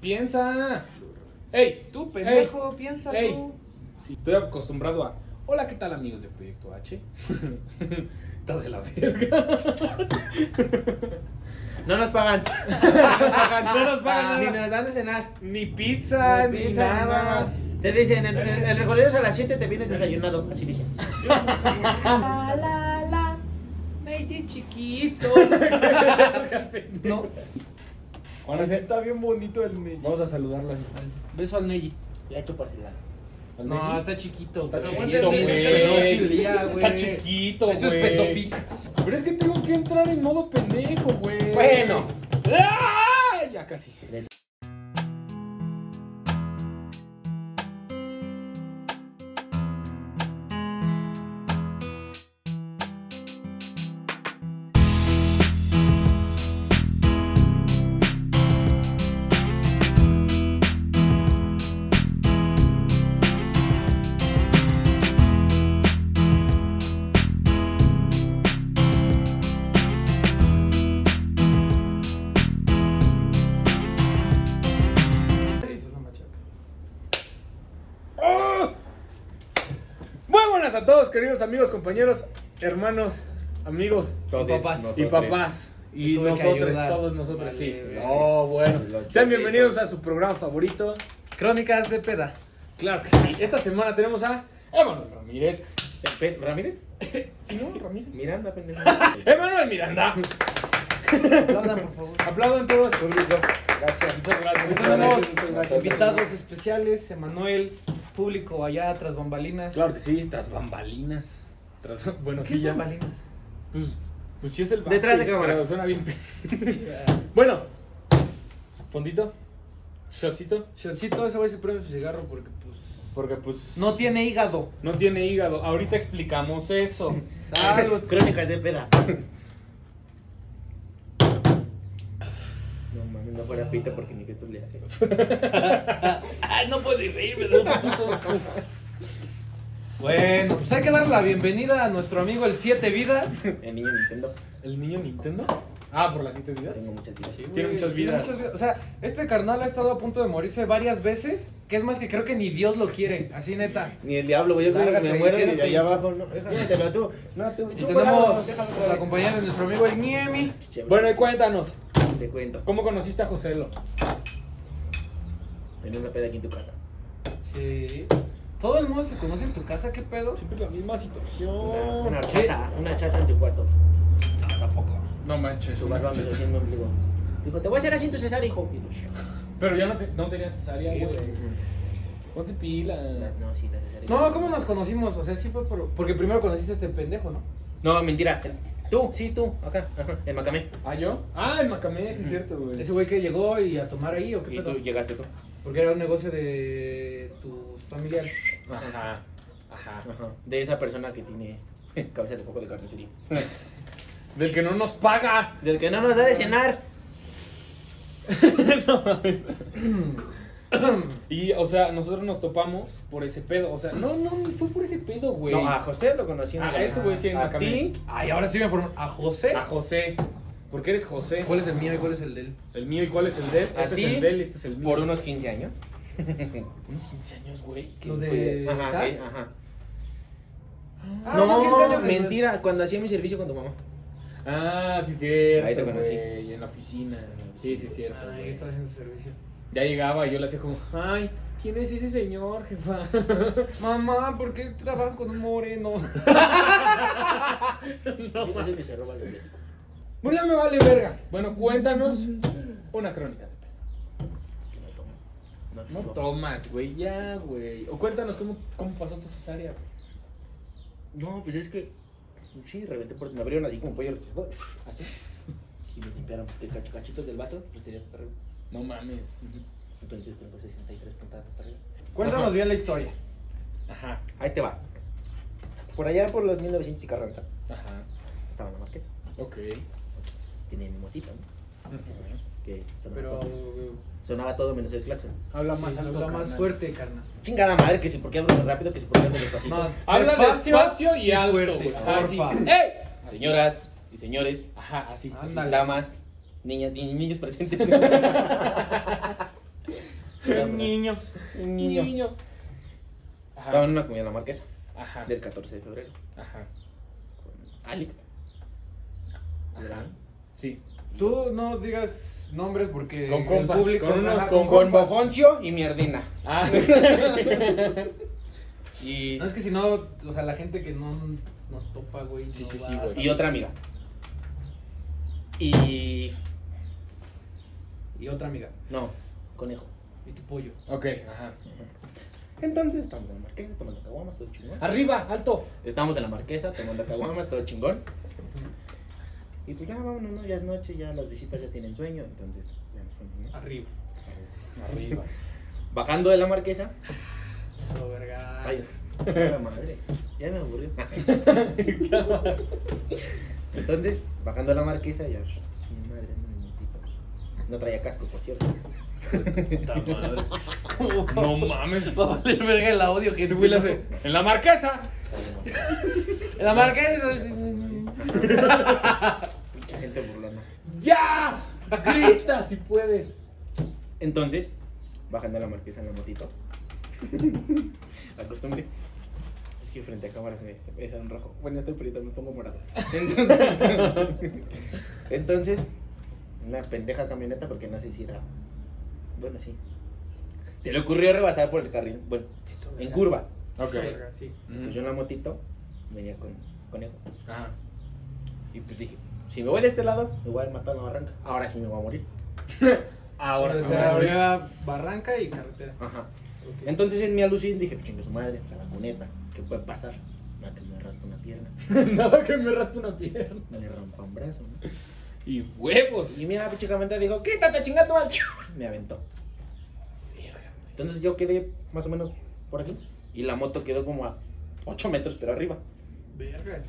Piensa. ¡Ey! Tú, pendejo, piensa ey. tú. Sí, estoy acostumbrado a. Hola, ¿qué tal, amigos de Proyecto H? Estás de la verga. No nos pagan. No nos pagan. No nos pagan Ni nos dan de cenar. Ni pizza, ni, Pizza, ni nada. Te dicen, en, en, en recorridos a las 7 te vienes desayunado. Así dicen. La, la, la. Chiquito. no. Está bien bonito el Neji. Vamos a saludarla. Beso al Neji. Ya chúpasela. ¿Al No, Neji? está chiquito. Está Pero chiquito, güey. Está chiquito, Eso güey. es pedofilia. Pero es que tengo que entrar en modo pendejo, güey. Bueno. ¡Ah! Ya casi. Queridos amigos, compañeros, hermanos, amigos Todos papás. nosotros. y papás. Y nosotros, todos nosotros, Vale, sí. Oh, bueno. Los Sean bienvenidos a su programa favorito. Crónicas de peda. Claro que sí. Esta semana tenemos a Emanuel Ramírez. ¿Ramírez? ¿Sí, no? Ramírez. Miranda, pendejo. Emanuel Miranda. Aplaudan, por favor. Aplaudan todos. Gracias. Muchas muchas gracias. invitados especiales, Emanuel, público allá tras bambalinas. Claro que sí, tras bambalinas. Tras, bueno, ¿Qué sí, es ya. bambalinas? Pues, pues sí es el Detrás de backstage, cámaras. Suena bien. Sí, ah, Bueno, fondito, shotcito, Shotcito, ese güey se prende su cigarro porque pues porque pues no tiene hígado. no tiene hígado. Ahorita explicamos eso. Salud. Crónicas de peda. No mames, no fuera pita porque ni que tú le haces. Ay, no puedes reírme de Bueno, pues hay que darle la bienvenida a nuestro amigo el Siete Vidas. El niño Nintendo. ¿El niño Nintendo? Ah, por las siete vidas. Tengo muchas vidas. Sí, Tiene güey, muchas vidas. O sea, este carnal ha estado a punto de morirse varias veces. Que es más que creo que ni Dios lo quiere. Así neta. Ni el diablo, güey. Yo creo que me muero y allá abajo. No, Déjalo. Tú. No, tú. Y tú tenemos la compañía de nuestro amigo el Niemi. Bueno, y cuéntanos, Te cuento. ¿cómo conociste a Joselo? En una peda aquí en tu casa. Sí. Todo el mundo se conoce en tu casa, ¿qué pedo? Siempre la misma Una, situación. una chata. Una chata en su cuarto. tampoco. No manches. Su una barba me cheta. haciendo ombligo. Dijo, te voy a hacer así en tu cesárea, hijo. Pero ya no, te- no tenías cesárea, güey. Ponte pila. La- No, sí, la cesárea. No, ¿cómo nos conocimos? O sea, sí fue por... Porque primero conociste a este pendejo, ¿no? No, mentira. Tú, sí, tú. Acá. Ajá. En Macamé. ¿Ah, yo? Ah, el Macamé, sí es cierto, güey. Ese güey que llegó y a tomar ahí, ¿o qué Y pedo? tú llegaste tú. Porque era un negocio de tus familiares. Ajá. Ajá. Ajá. De esa persona que tiene cabeza de foco de carnicería. Del que no nos paga. Del que no nos da de cenar. Y, o sea, nosotros nos topamos por ese pedo. O sea, no, no, fue por ese pedo, güey. No, a José lo conocí en Ah, la- ese güey sí en A Macamé. ti. Ay, ahora sí me formó. ¿A José? A José. Porque eres José. ¿Cuál es el mío y cuál es el de él? El mío y cuál es el de él. A Este ti, es el de él y este es el mío. Por unos 15 años. unos 15 años, güey. ¿Qué Los fue? Ajá, Cas? ajá. Ah, unos 15 años no, mentira. Cuando hacía mi servicio con tu mamá. Ah, sí, cierto. Ahí te conocí. güey, En la oficina. Sí, sí, cierto. Ah, ahí güey. estaba haciendo su servicio. Ya llegaba y yo le hacía como, ay, ¿quién es ese señor, jefa? Mamá, ¿por qué trabajas con un moreno? Sí, ese que se roba el bebé. Bueno, ya me vale verga. Bueno, cuéntanos una crónica de pena. Es que no tomo. No, No tomas, güey, ya, güey. O cuéntanos cómo, cómo pasó tu cesárea. No, pues es que. Sí, reventé porque me abrieron así como pollo rostizado. Así. Y me limpiaron cachitos del vaso, pues tenía arriba. No mames. Entonces tengo 63 puntadas hasta arriba. Cuéntanos bien la historia. Ajá, Ahí te va. Por allá por los 1900 y Carranza ajá. estaba la marquesa. Ok. Tenía mi motito, ¿no? Que sonaba, Pero... todo, sonaba todo menos el claxon. Habla Sí, más alto, habla más carnal. fuerte, carnal. Chingada madre, que si por qué hablo tan rápido, que si por qué hablo despacito. No, Habla despacio, y alto, güey. Ajá, sí. porfa. ¡Ey! Señoras y señores, Ajá, así. Ándale. damas, niñas y niños presentes. niño. Un niño. Ajá. Estaba en una comida en la marquesa Ajá. del 14 de febrero Ajá. con Alex. Ajá. Sí. Tú no digas nombres porque Con el compas, con unos ajá, con Con. Bofoncio y Mierdina. Ah. Y, No, es que si no, o sea, la gente que no nos topa, güey. Sí, no sí, sí, güey. y otra amiga. Y. Y otra amiga. No, conejo. Y tu pollo. ok, ajá. Entonces estamos en la marquesa tomando caguamas, todo chingón. Arriba, alto. Estamos en la marquesa tomando caguamas, todo chingón. Y pues ya vámonos, ¿no? Ya es noche, ya las visitas ya tienen sueño, entonces ya nos fuimos, ¿no? Arriba. Arriba. Bajando de la marquesa. Eso, verga. Ay, puta madre. Ya me aburrió. Entonces, bajando de la marquesa, ya. Mi madre, no, traía casco, por cierto. Puta madre. No mames. Va a valer verga el audio que Ese güey le hace. En la marquesa. En la marca Mucha gente burlando. ¡Ya! Grita si puedes. Entonces, bajando de la marquesa en la motito. La costumbre. Es que frente a cámaras me es en rojo. Bueno, estoy perito, me pongo morado. Entonces, entonces, una pendeja camioneta, porque no sé si era. Bueno, sí. Se le ocurrió rebasar por el carril. Bueno, en curva. Ok. Eso, verga, sí. Entonces yo en la motito venía con conejo. Ajá. Y pues dije, si me voy de este lado, me voy a matar la barranca. Ahora sí me voy a morir. Ahora sí. ahora sí. había barranca y carretera. Ajá. Ok. Entonces en mi alucin dije, pues chingue su madre, a la cuneta, ¿qué puede pasar? Nada que me raspa una pierna, Nada que me raspe una pierna. me rompa un brazo, ¿no? Y huevos. Y mira, pinche camioneta dijo, quítate chingando mal. Me aventó. Entonces yo quedé más o menos por aquí. Y la moto quedó como a 8 metros, pero arriba. Verga.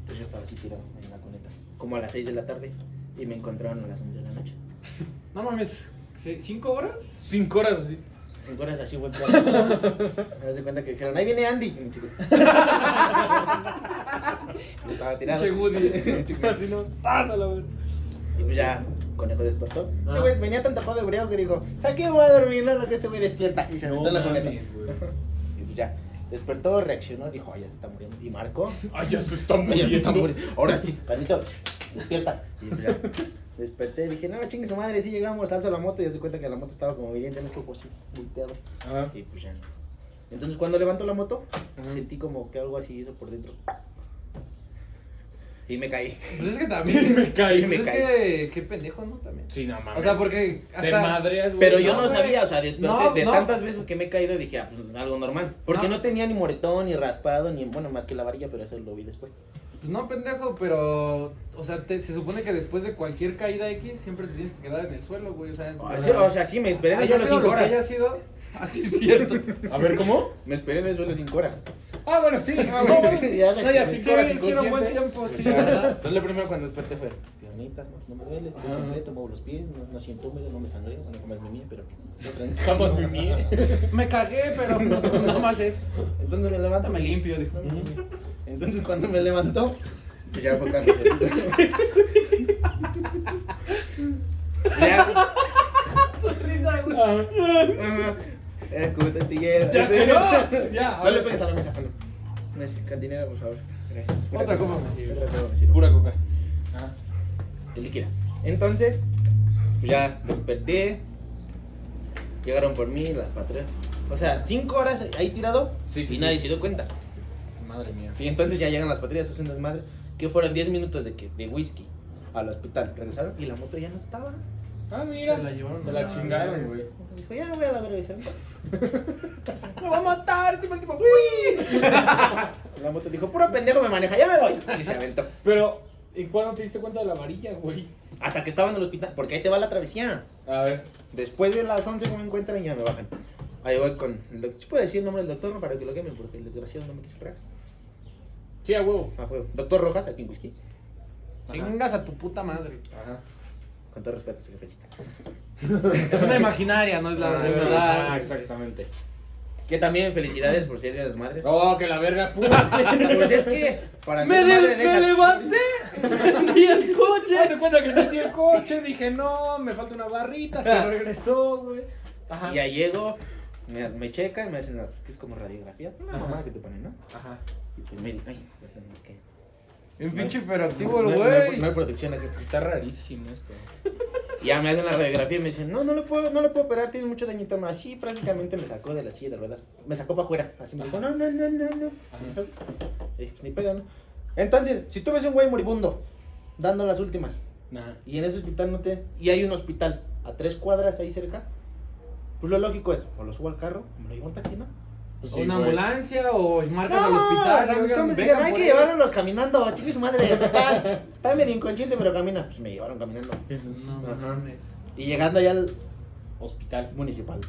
Entonces yo estaba así tirado en la cuneta. Como a las 6 de la tarde. Y me encontraron a las 11 de la noche. No mames. ¿sí- ¿Cinco horas? Cinco horas así. 5 horas así, güey. Me das cuenta que dijeron, ahí viene Andy. Estaba tirado. Así no. Pásala, güey. Y pues ya, conejo despertó. Ah. Ese güey venía tan tapado de breo que dijo, aquí voy a dormir, no, no, que este güey despierta. Y se aventó en la güey. Y pues ya, despertó, reaccionó, dijo, ay, ya se está muriendo. Y marcó. Ay, ya se está "Ay, ya se está muriendo. Ahora sí, Carlito, despierta. Y pues ya, desperté, dije, no, chingue su madre, sí llegamos, alzo la moto y ya se cuenta que la moto estaba como evidente en un choco así, volteado. Ajá. Y pues ya. Entonces cuando levantó la moto, Ajá. sentí como que algo así hizo por dentro. Y me caí. Pues es que también. Me caí, me Pues es caí. que. Qué pendejo, ¿no? También. Sí, no mames. O sea, porque. Te madreas, güey. Pero yo no, sabía, o sea, desperté No, de no. tantas veces que me he caído dije, ah, pues algo normal. Porque No. no. tenía ni moretón, ni raspado, ni, bueno, más que la varilla, pero eso lo vi después. Pues no, pendejo, pero. O sea, te- se supone que después de cualquier caída X siempre te tienes que quedar en el suelo, güey. O sea. O sea, o sea, sí, me esperé cinco lo que haya sido. Así es cierto. A ver, ¿cómo? Me esperé en el suelo cinco horas. Ah, bueno, sí. Ah, no, bueno, sí, ya no, ya sí, cinco horas sí, era un buen tiempo, O sí. entonces lo primero cuando desperté fue piernitas, no, no me duele, estoy Ajá. completo, muevo los pies, no, no siento húmedo, no me sangré, bueno, jamás me mía, pero no. Jamás me mié. Me cagué, pero no, nada más eso. Entonces me levanto, Me limpio, dijo. No, me limpio. Entonces cuando me levantó, pues ya fue cuando se... ya, Sonrisa, güey. Tortillero. Ya, que no. Ya, No le pegues a la mesa, Pablo. No es cantinera, por favor. Gracias. Otra copa me sirve. Otra copa me sirve. Pura coca. Ah. El líquida. Entonces, pues ya desperté. Llegaron por mí las patrullas. O sea, cinco horas ahí tirado Sí, sí, y sí. nadie se dio cuenta. Madre mía. Y entonces ya llegan las patrullas, hacen desmadre. Que fueron 10 minutos de, que, de whisky al hospital. Regresaron y la moto ya no estaba. Ah, mira. Se la llevaron Se a la la chingaron, güey. Dijo, ya voy a la verga. Me va a matar, este tipo. ¡Uy! La moto dijo, puro pendejo me maneja, ya me voy. Y se aventó. Pero, ¿y cuándo te diste cuenta de la varilla, güey? Hasta que estaba en el hospital, porque ahí te va la travesía. A ver. Después de las 11 que me encuentran y ya me bajan. Ahí voy con el doctor. ¿Sí puedo decir el nombre del doctor no para que lo quemen? Porque el desgraciado no me quiso pegar. Sí, a huevo. Ah, fue doctor Rojas, aquí en Whisky. Chingas a tu puta madre. Ajá. Con todo respeto, su jefecita. Es una imaginaria, no es la Ah, verdad. Ah, exactamente. Que también felicidades por ser Día de las Madres. Oh, que la verga puta. Pues es que, para Me, ser de- madre de me esas... levanté, prendí el coche. Hazte cuenta que sentí el coche, dije, no, me falta una barrita, se regresó, güey. Ajá. Y ya llego, me, me checan, me hacen que es como radiografía, una Ajá. mamada que te ponen, ¿no? Ajá. Y pues mire, ay, que Un pinche hiperactivo no, el no hay- güey. no hay protección aquí. Está rarísimo esto. Y ya me hacen la radiografía y me dicen, no, no lo puedo, no lo puedo operar, tienes mucho daño interno. Así prácticamente me sacó de la silla de ruedas, me sacó para afuera. Así me dijo, no, no, no, no, no. Y dije, pues ni pedo, ¿no? Entonces, si tú ves un güey moribundo, dando las últimas, Ajá. y en ese hospital no te... Y hay un hospital a tres cuadras ahí cerca, pues lo lógico es, o lo subo al carro, o me lo llevo en taxi, ¿no? Pues O sí, una güey. ambulancia o marcas al No, hospital. o sea, y mis oigan, compas vengan dijeron, hay que él". llevarlos caminando, chiqui su madre, total. Está medio inconsciente, pero camina. Pues me llevaron caminando. No Ajá. Y llegando allá al Hospital. municipal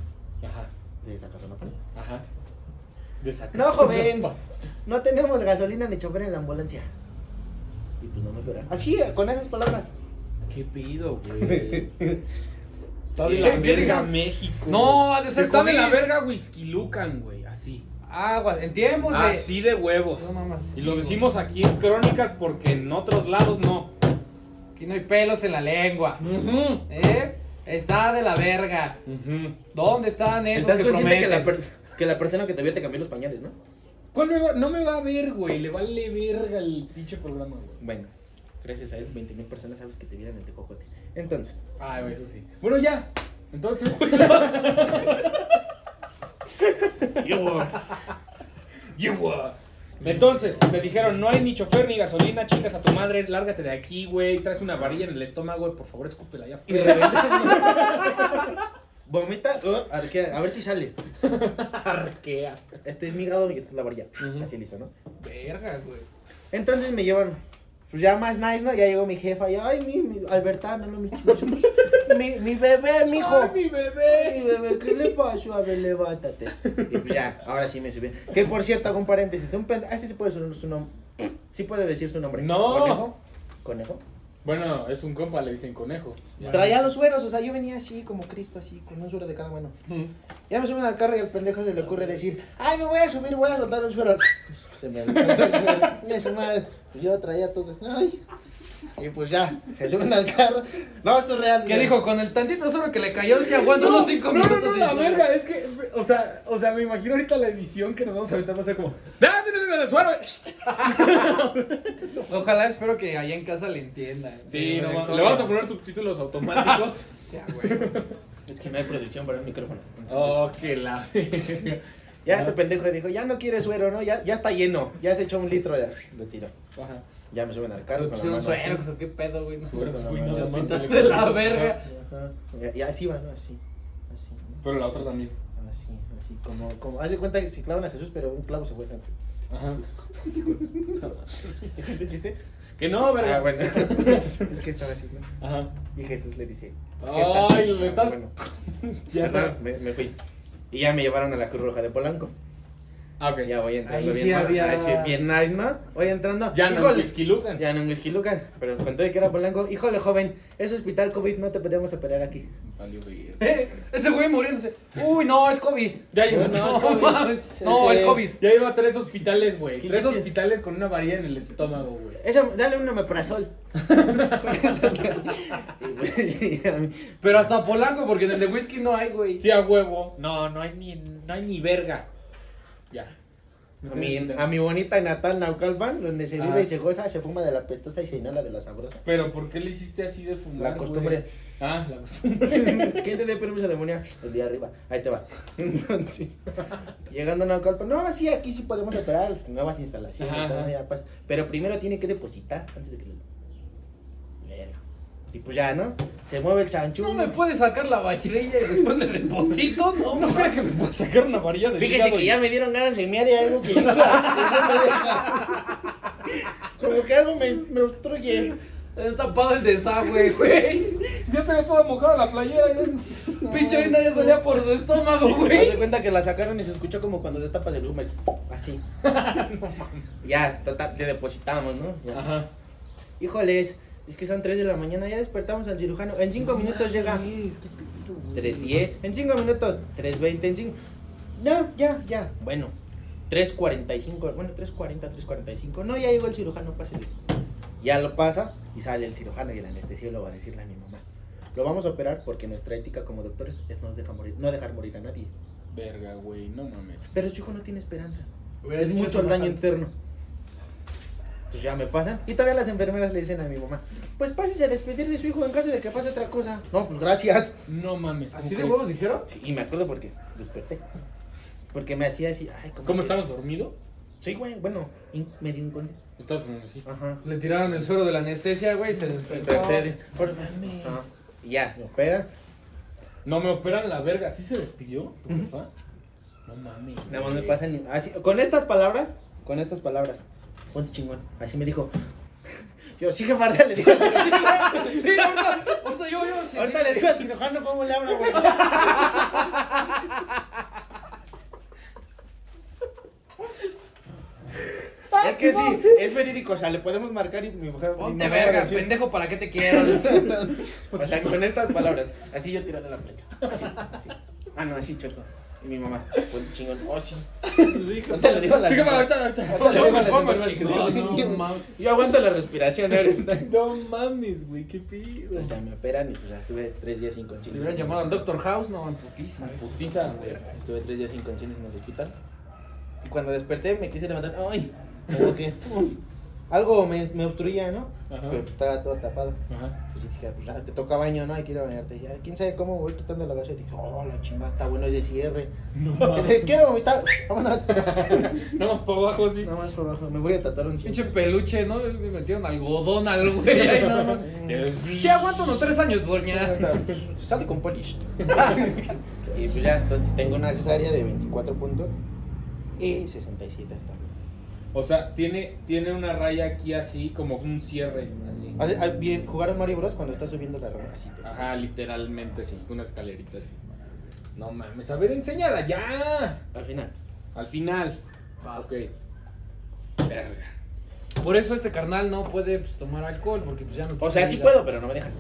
Ajá. de Zacazonapa. Ajá. De No, joven, no tenemos gasolina ni chofer en la ambulancia. Y pues no me esperaron. Así, con esas palabras. ¿Qué pido, güey? Está de la ¿qué verga? México. No, ha de ser Está de la verga Whisky Lucan, güey. Así. Agua, en tiempos de. Así de huevos. No mames. Y lo decimos aquí en crónicas porque en otros lados no. Aquí no hay pelos en la lengua. Ujú. ¿Eh? Está de la verga. ¿Dónde están esos Estás que consciente que prometen? la, per- que la persona que te vio te cambió los pañales, ¿no? ¿Cuál me va- no me va a ver, güey. Le vale verga el pinche programa, güey. Bueno, gracias a él, 20 mil personas sabes que te vieron el tecocote. Entonces, Ah, eso sí. Bueno, ya. Entonces. Entonces, te dijeron, no hay ni chofer ni gasolina, chingas a tu madre, lárgate de aquí, güey, traes una varilla en el estómago, por favor, escúpela ya. y repente vomita, uh, arquea, a ver si sale. Arquea. Este es mi hígado y esta es la varilla. Ujú. Así listo, ¿no? Verga, güey. Entonces me llevan, pues ya más nice, ¿no? Ya llegó mi jefa y, ay, mi, mi Albertano, no, mi, mi, mi bebé, mi hijo. Ay, mi bebé. Mi bebé, ¿qué le pasó? A ver, levántate. Y pues ya, ahora sí me subí. Que por cierto, hago un paréntesis, un pende... Ah, este sí puede su, su nombre. Sí puede decir su nombre. No. ¿Conejo? ¿Conejo? Bueno, es un compa, le dicen conejo. Ya. Traía los sueros, o sea, yo venía así como Cristo, así, con un suero de cada mano. Ya me suben al carro y al pendejo se le ocurre decir, ay, me voy a subir, voy a soltar un suero. Se me el suero. Y su madre, pues yo traía todo. Ay. Y pues ya, se suben al carro. No, esto es real. ¿Qué dijo? Con el tantito solo que le cayó, se aguanta unos 5 no, minutos. no, no, y la verga, es que, o sea, o sea, me imagino ahorita la edición que nos vamos a aventar va a ser como, ¡Ah, tienes el suero! Ojalá, espero que allá en casa le entiendan. Sí, no, no, le vamos a poner subtítulos automáticos. Ya, güey. Es que no hay producción para el micrófono. oh, que la. Ya este pendejo dijo, ya no quiere suero, ¿no? Ya, ya está lleno. Ya se echó un litro, ya lo tiró. Ajá. Ya me suben al carro con la mano así. sueros o qué pedo, güey. La güey, nada así. más. De la verga. Y, y así va, ¿no? Así. Así. ¿no? Pero la otra también. Así, así. Como, como. Haz de cuenta que si clavan a Jesús, pero un clavo se fue. Ajá. ¿Te chiste? Que no, verga. Ah, bueno. es que estaba así, ¿no? Ajá. Y Jesús le dice. ¿qué Ay, lo estás. Bueno, Ya no, me, me fui. Y ya me llevaron a la Cruz Roja de Polanco. Ah, ok. Ya voy entrando Ahí bien, sí había- ahí sí, bien nice, ¿no? Voy entrando. Ya no, Híjole. Whisky Lucan. Ya no en Whisky Lucan, pero conté que era Polanco. Híjole, joven, es hospital COVID, no te podemos operar aquí. Valió verga. Eh, ese güey muriéndose. Uy, no, es COVID. Ya lleva, no, es COVID. mames. No, es COVID. Ya lleva a tres hospitales, güey. ¿Qué- Tres qué- hospitales con una varilla en el estómago, güey. Esa, dale un omeprazol. Y a mí- Pero hasta Polanco, porque en el de whisky no hay, güey. Sí, a huevo. No, no hay ni, no hay ni verga. Ya. a, mi, a mi bonita natal Naucalpan, donde se vive Ah. y se goza, se fuma de la pestosa y se inhala de la sabrosa. Pero ¿por qué le hiciste así de fumar? La costumbre. güey? Ah, la costumbre. ¿Quién te dio permiso de morir? El día arriba. Ahí te va. Entonces, llegando a Naucalpan, no, sí, aquí sí podemos operar nuevas instalaciones. Ajá, ajá. Pero primero tiene que depositar antes de que. Y pues ya, ¿no? Se mueve el chanchú. No me puede sacar la bachirilla y después le deposito, no, No creo que me pueda sacar una varilla de Fíjese que y- ya me dieron ganas de mear y algo que infla, y no me deja. Como que algo me, me obstruye. Está tapado el desagüe, güey. Ya te ve toda mojada la playera. ya. Pinche orina ya salía por su estómago, de güey. cuenta que la sacaron y se escuchó como cuando destapas el humo. Así. Ya, total, le depositamos, ¿no? Ya. Ajá. Híjoles, es que son 3 de la mañana, ya despertamos al cirujano. En 5 minutos llega. 3.10. En 5 minutos, 3.20. En 5. No, ya, ya. Bueno, 3.45. Bueno, 3.40, 3.45. No, ya llegó el cirujano, pásale. Ya lo pasa y sale el cirujano y el anestesiólogo a decirle a mi mamá. lo vamos a operar porque nuestra ética como doctores es no dejar morir, no dejar morir a nadie. Verga, güey, no mames. Pero su hijo no tiene esperanza. Hubieras es mucho el daño alto. interno. Entonces ya me pasan. Y todavía las enfermeras le dicen a mi mamá, pues pásese a despedir de su hijo en caso de que pase otra cosa. No, pues gracias. No mames. ¿cómo ¿Así de huevos dijeron? Sí, y me acuerdo porque desperté. Porque me hacía así, ay, ¿Cómo que- estabas dormido? Sí, güey, bueno, in- medio inconsciente. Estabas como así. Ajá. Le tiraron el suero de la anestesia, güey, y se despertó. Desperté. de- por- Ajá. Y ya, me operan. No, me operan la verga. ¿Sí se despidió tu jefa? No mames. Nada más me pasan. Así, con estas palabras, con estas palabras. Ponte chingón. Así me dijo. Yo, sí, jefa, ahorita le digo. Sí, ahorita, ahorita yo, yo, sí, Ahorita sí. le digo al cirujano cómo le hablo, güey. Es que sí, es verídico, o sea, le podemos marcar y mi mujer. Ponte mamá va a verga, decir- pendejo, ¿para qué te quiero? O sea, con estas palabras, así yo tirando la plancha. Así, así. Ah, no, así, choco. Y mi mamá, ponte chingón. Oh, sí. Ahorita le digo a la Sí, ahorita, ahorita. Ahorita le digo a la Ponme, señora ponme, que no, sí. no, mames. Yo aguanto la respiración ahorita. No mames, güey, qué pido. Pues ya me operan y pues ya estuve tres días sin Le conchines. hubieran llamado al Doctor House, no, van putísimo. Putiza, güey. Estuve tres días sin conchines en el hospital. Y cuando desperté me quise levantar. ¡Ay! Como que. uy, algo me, me obstruía, ¿no? Ajá. Pero estaba todo tapado. Ajá. Pues yo dije, pues ya te toca baño, ¿no? Hay que ir a bañarte. Ya, quién sabe cómo voy quitando la gasa. Y dije, oh, la chingada, está bueno ese cierre. No Quiero vomitar. Vámonos. Nada más para abajo, sí. Nada más por abajo. Me voy a tatuar un Pinche peluche, ¿no? Le metieron algodón al güey. no, no. Sí, aguanto unos tres años, doña. Se sale con polish. y pues ya, entonces tengo una cesárea de 24 puntos y 67 hasta. O sea, tiene, tiene una raya aquí así, como un cierre. así. Hace- ah, bien, jugaron Mario Bros cuando está subiendo la rama así. te- Ajá, literalmente, es una escalerita así. No mames, a ver, enséñala ya. Al final. Al final. Va. Ok. Verga. Por eso este carnal no puede pues, tomar alcohol, porque pues ya no O sea, sí puedo, pero no me dejan.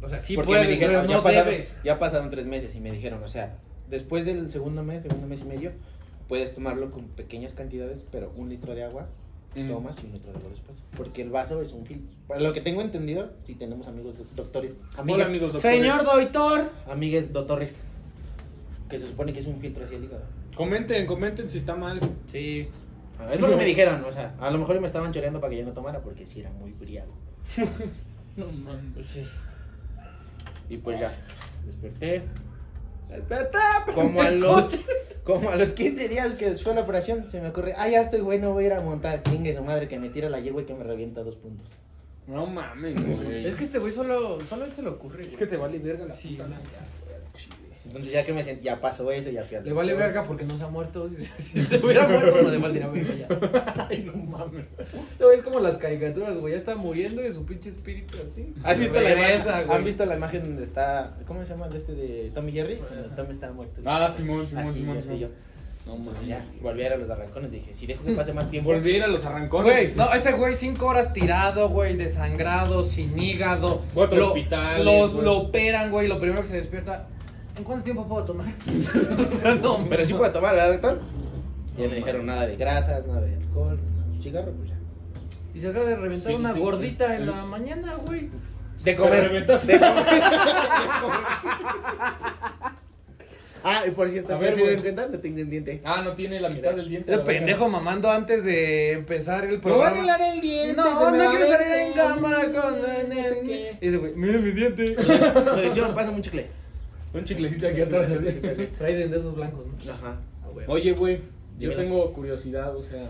O sea, sí Porque puedes, me dijeron, pero ya, no pasaron, debes. ya pasaron tres meses y me dijeron, o sea, después del segundo mes, segundo mes y medio, puedes tomarlo con pequeñas cantidades, pero un litro de agua Mm. tomas y un litro de agua después. Porque el vaso es un filtro. Para lo que tengo entendido, si tenemos amigos do- doctores, Hola, amigas, amigos doctores. Señor doctor. amigues doctores, que se supone que es un filtro hacia el hígado. Comenten, comenten si está mal. Sí. Ah, Es lo que me dijeron, o sea, a lo mejor me estaban choreando para que yo no tomara porque sí era muy briago. No mames. Y pues ya, desperté. Espera, Como a los, como a los 15 días que fue la operación, se me ocurre, ah, ya estoy bueno, voy a ir a montar. Chingue su madre que me tira la yegua y que me revienta dos puntos. No mames, güey. Es que este güey solo, solo a él se le ocurre. es que te vale verga la Sí, puta no. madre, güey, al chile. Entonces ya que me sentí, ya pasó eso, ya fui al Le vale verga porque no se ha muerto. Si, si se hubiera muerto, no le valdría verga ya. Ay, no mames. Güey es como las caricaturas, güey. Ya está muriendo y su pinche espíritu así. ¿Has visto la imagen? ¿Han visto la imagen donde está, cómo se llama el este de Tommy Jerry? Cuando Tommy está muerto. Ah, Simón, Simón, Así, Simón, así Simón. yo. No Pues mames. ya, volví a ir a los arrancones, dije, si dejo que pase más tiempo. Volví a ir a los arrancones. Güey, no, ese güey cinco horas tirado, güey, desangrado, sin hígado. Cuatro Lo- hospitales, Los, güey. lo operan, güey, lo primero que se despierta. ¿En cuánto tiempo puedo tomar? o sea, no, Pero sí no. puedo tomar, ¿verdad, doctor? Ya No, me dijeron nada de grasas, nada de alcohol, nada, cigarro, pues ya. Y se acaba de reventar Sí, una sí, gordita en la mañana, güey. De comer. reventaste. De comer. ah, y por cierto, A ¿se ver, se güey. cuenta? No tengo un diente. Ah, no tiene la mitad del diente. El pendejo mamando antes de empezar el Me voy a programa. arreglar el diente. No, se no quiero salir en cámara con... No sé qué. Y ese güey, mira mi diente. Producción, pásame un chicle. Un chiclecito aquí atrás. Trae de esos blancos, ¿no? Ajá. Ah, güey. Oye, güey, yo Dímelo. tengo curiosidad, o sea,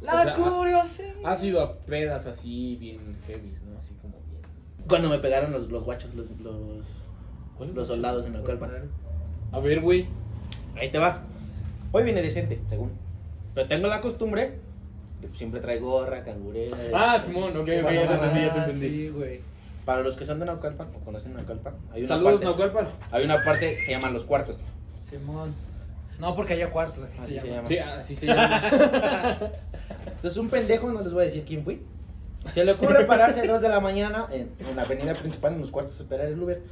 La o sea, curiosidad. has ido a pedas así bien heavy, ¿no? Así como bien. Cuando me pegaron los, los guachos, los, los, ¿Cuál los soldados en Naucalpan. A ver, güey. Ahí te va. Hoy viene decente, según. Pero tengo la costumbre de siempre traigo gorra, cangurera. Ah, Simón, ok, ok, ya te entendí, ya te Ah, entendí. Sí, güey. Para los que son de Naucalpan o conocen Naucalpan, hay una Saludos, parte, Naucalpan. Hay una parte que se llaman los cuartos. Simón. No, porque haya cuartos, así, Así se, se llama. llama. Sí, así se llama. Entonces un pendejo, no les voy a decir quién fui. Se le ocurre pararse a 2 de la mañana en, en la avenida principal, en los cuartos, a esperar el Uber.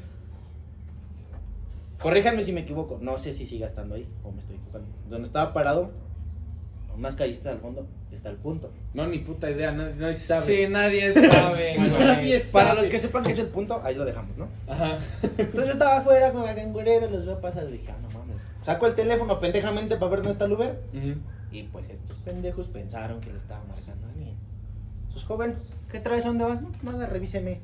Corríjanme si me equivoco. No sé si siga estando ahí o me estoy equivocando. Donde estaba parado, más callistas al fondo está el punto. No, ni puta idea, nadie, nadie sabe. Sí, nadie sabe. Bueno, nadie Para sabe. los que sepan qué es el punto, ahí lo dejamos, ¿no? Ajá. Entonces yo estaba afuera con la cangurera, los veo pasar y dije, ah, no mames. Saco el teléfono pendejamente para ver dónde está el Uber. Y pues estos pendejos pensaron que le estaba marcando a alguien. Pues joven, ¿qué traes? ¿A dónde vas? No, pues nada, revíseme.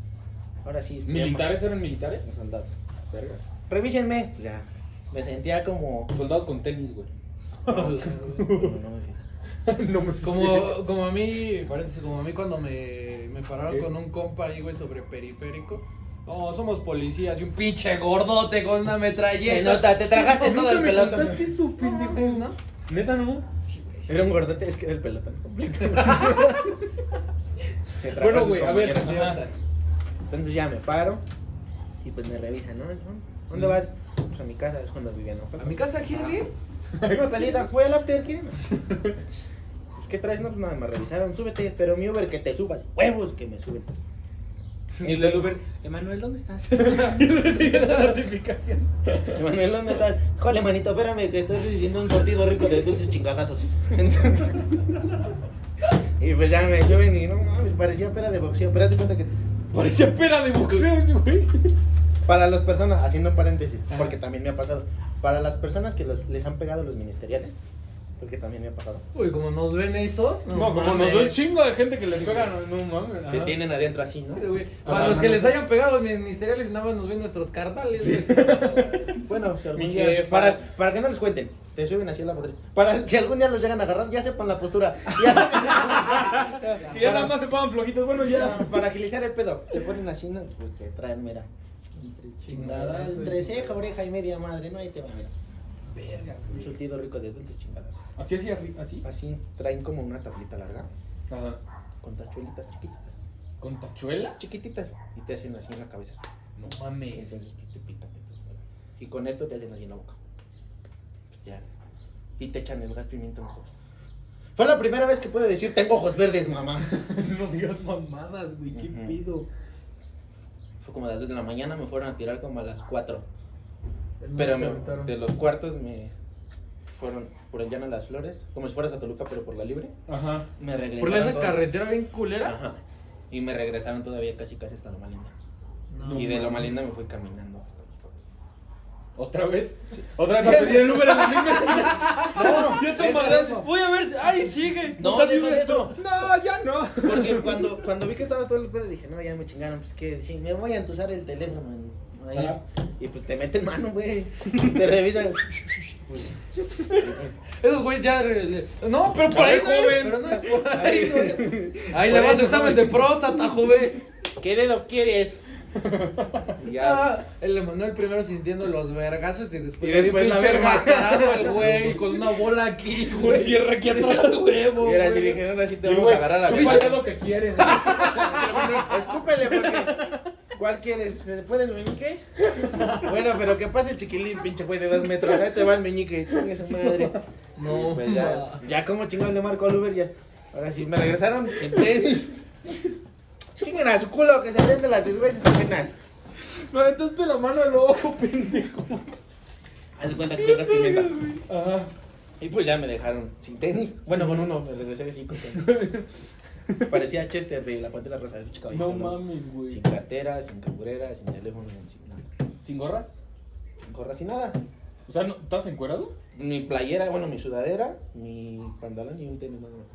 Ahora sí. ¿Militares eran militares? Los soldados. Verga. Revísenme. Ya. Me sentía como. Soldados con tenis, güey. No, no me fijé. no me Como, como a mí, paréntesis, como a mí cuando me, me pararon ¿Qué? con un compa ahí, güey, sobre periférico. No, somos policías y un pinche gordote con una metralleta. Se nota, te tragaste todo el pelotón. contaste su pendejo, ¿no? ¿Neta no? Sí, güey. Era un gordote, es que era el pelotón completo. Se tragó Bueno, a güey, a ver. Sí, Entonces ya me paro y pues me revisan, ¿no? ¿Dónde Mm. vas? Pues a mi casa, es cuando vivía, ¿no? ¿A mi casa quiere ir? Venga, Talita, ¿fue el after qué? ¿qué traes? No, pues nada, me revisaron, súbete, pero mi Uber que te subas, huevos que me suben. Y el Uber, Emanuel, ¿dónde estás? y recibe la notificación. Manuel, ¿dónde estás? Jole, manito, espérame, que estoy diciendo un sortido rico de dulces chingadazos. Entonces, y pues ya me suben y no mames, parecía pera de boxeo, pero haz de cuenta que Parecía pera de boxeo ese güey. para las personas, haciendo un paréntesis, Ajá. porque también me ha pasado, para las personas que los- les han pegado los ministeriales, porque también me ha pasado, Uy, como nos ven esos. No, como nos ve un chingo de gente que les pega, no, no mames. te tienen adentro así, ¿no? Sí, Para los que no, les no. hayan pegado los ministeriales, nada más nos ven nuestros carnales. güey. Bueno, si algún Mi día- jefa. para, para que no les cuenten, te suben así a la patrulla. Para si algún día los llegan a agarrar, ya sepan la postura. Ya, Y ya nada más se pagan flojitos, bueno, ya. Para agilizar el pedo, te ponen así, ¿no? pues te traen, mira. Chingadas, entre ceja, oreja y media madre, no ahí te va, mira. Verga, Un surtido rico de dulces chingadas. Así, así, así. así. Traen como una tablita larga, Ajá. con tachuelitas chiquititas. ¿Con tachuelas? Chiquititas. Y te hacen así en la cabeza. No mames. entonces pues, te pican estos. güey. Y con esto te hacen así en la boca. Pues ya. Y te echan el gas pimiento en los ojos. Fue la primera vez que pude decir, tengo ojos verdes, mamá. no digas mamadas, güey, qué Ujú. pido. Fue como a las 2 de la mañana, me fueron a tirar como a las 4. Pero me- de los cuartos me fueron por el llano de las flores, como si fueras a Toluca, pero por la libre. Ajá. Me regresaron. Por esa todo- carretera bien culera. Ajá. Y me regresaron todavía casi casi hasta Loma Linda. No, y de. Loma Linda me fui caminando hasta los foros. ¿Otra vez? ¿Otra vez a pedir el número misma esquina? No, Yo te. Voy a ver. si- ¡Ay, sigue! No, eso. No, ya no. Porque cuando, cuando vi que estaba todo el pedo dije, no, ya me chingaron, pues que sí, me voy a entusar el teléfono en- ahí. Ajá. Y pues te meten mano, güey. Te revisan. Pues, pues, Esos güeyes ya. le- No, pero por ahí, joven. Pero no es por ahí, güey. Ahí Por le vas a examen joven. de próstata, joven. ¿Qué dedo quieres? Y ya. Ah, el Emanuel primero sintiendo los vergazos y después, Y después la pinche el güey con una bola aquí, güey. cierre aquí atrás al huevo. Sí güey. dije, ahora sí te Y, vamos güey, a agarrar a chúpale ver. lo que quieres. Escúpele porque. ¿Cuál quieres? ¿Se le puede el meñique? Bueno, pero que pase el chiquilín, pinche güey de dos metros. Ahí te va el meñique. Chingue su madre. No, Pues ya, ya como chingón le marco al Uber ya. Ahora sí, me regresaron sin tenis. Chinguen a su culo que se prende las desveces apenas. Me aventaste la mano al ojo, pendejo. Haz de cuenta que soy gas pimienta. Ajá. Y pues ya me dejaron sin tenis. Bueno, con uno, me regresé así con tenis. Parecía Chester de la pantera rosa del chico. No mames, güey. Sin cartera, sin cangurera, sin teléfono, sin nada. ¿Sin gorra? Sin gorra, sin nada. O sea, ¿no- ¿estás encuerado? Mi playera, bueno, mi sudadera, mi pantalón y un tenis nada más.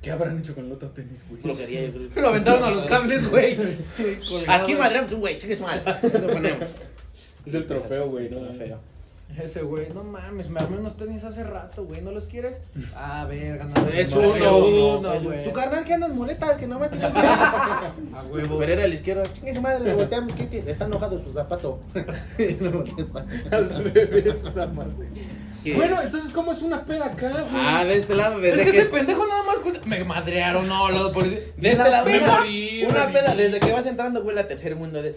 ¿Qué habrán hecho con el otro tenis, güey? Brujería, yo creo. Lo aventaron a los cables, güey. Aquí madreamos un güey, chingues mal. Lo ponemos. Es el trofeo, güey, no Trofeo. Ese güey, no mames, me armé unos tenis hace rato, güey, ¿no los quieres? Ah, ver, ganado. Es No, uno. uno, Es- güey. Tu carnal que andas muletas, que nomás te A huevo. Pero era a la izquierda. Chingue su madre, le volteamos. ¿Qué tiene? Está enojado su zapato. Bueno, entonces, ¿cómo es una peda acá, güey? Ah, de este lado, Es desde que que. ese pendejo nada más cuenta- Me madrearon, no, lo por De este lado, me una, morí, una peda, desde que vas entrando, huele a tercer mundo. De...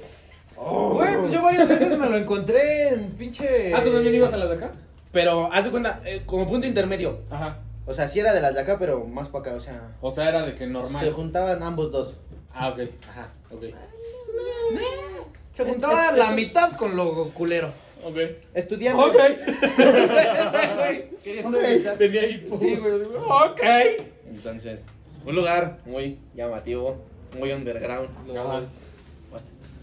Oh. Güey, pues yo varias veces me lo encontré en pinche. Ah, ¿tú también ibas a las de acá? Pero haz de cuenta, eh, como punto intermedio. Ajá. O sea, sí era de las de acá, pero más para acá. O sea, O sea, era de que normal. se juntaban ambos dos. Ah, ok. Ajá, ok. Se juntaba la mitad con lo culero. Ok. Estudiando. Ok. Tenía hipo. Sí, güey. Ok. Entonces, un lugar muy llamativo, muy underground. Los,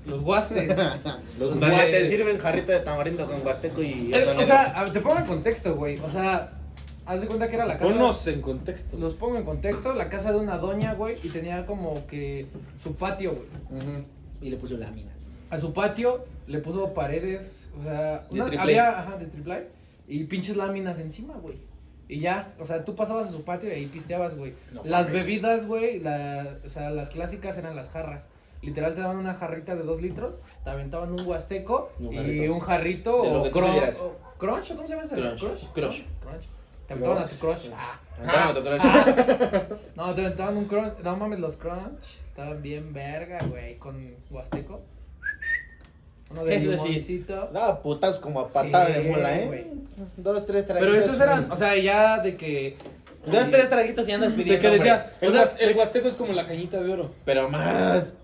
los guastes. Los Donde te sirven jarrito de tamarindo con huasteco y Eh, eso o sea, te pongo en contexto, güey. O sea, haz de cuenta que era la casa. Ponnos en contexto. Los pongo en contexto, la casa de una doña, güey, y tenía como que su patio, güey. Y le puso láminas. A su patio le puso paredes, o sea, De una- triple. había, ajá, de triple y pinches láminas encima, güey. Y ya, o sea, tú pasabas a su patio y ahí pisteabas, güey. No las mames. bebidas, güey, la, o sea, las clásicas eran las jarras. Literal te daban una jarrita de dos litros, te aventaban un huasteco Un y un jarrito De lo o, que quieras. o crunch, ¿o ¿cómo se llama ese? Crunch. Crush. Crunch. Te aventaban a tu crush. Ah. Andaba a tu crush. No, te aventaban un crunch. No mames, los crunch estaban bien verga, güey, con huasteco. Uno de limoncito. Daba putas como a patada Sí, de mula, ¿eh? güey. Dos, tres traguitos. Pero esos eran, o sea, ya de que. Dos, tres traguitos y andas pidiendo. De que decía, hombre. O sea, el huasteco es como la cañita de oro. Pero más.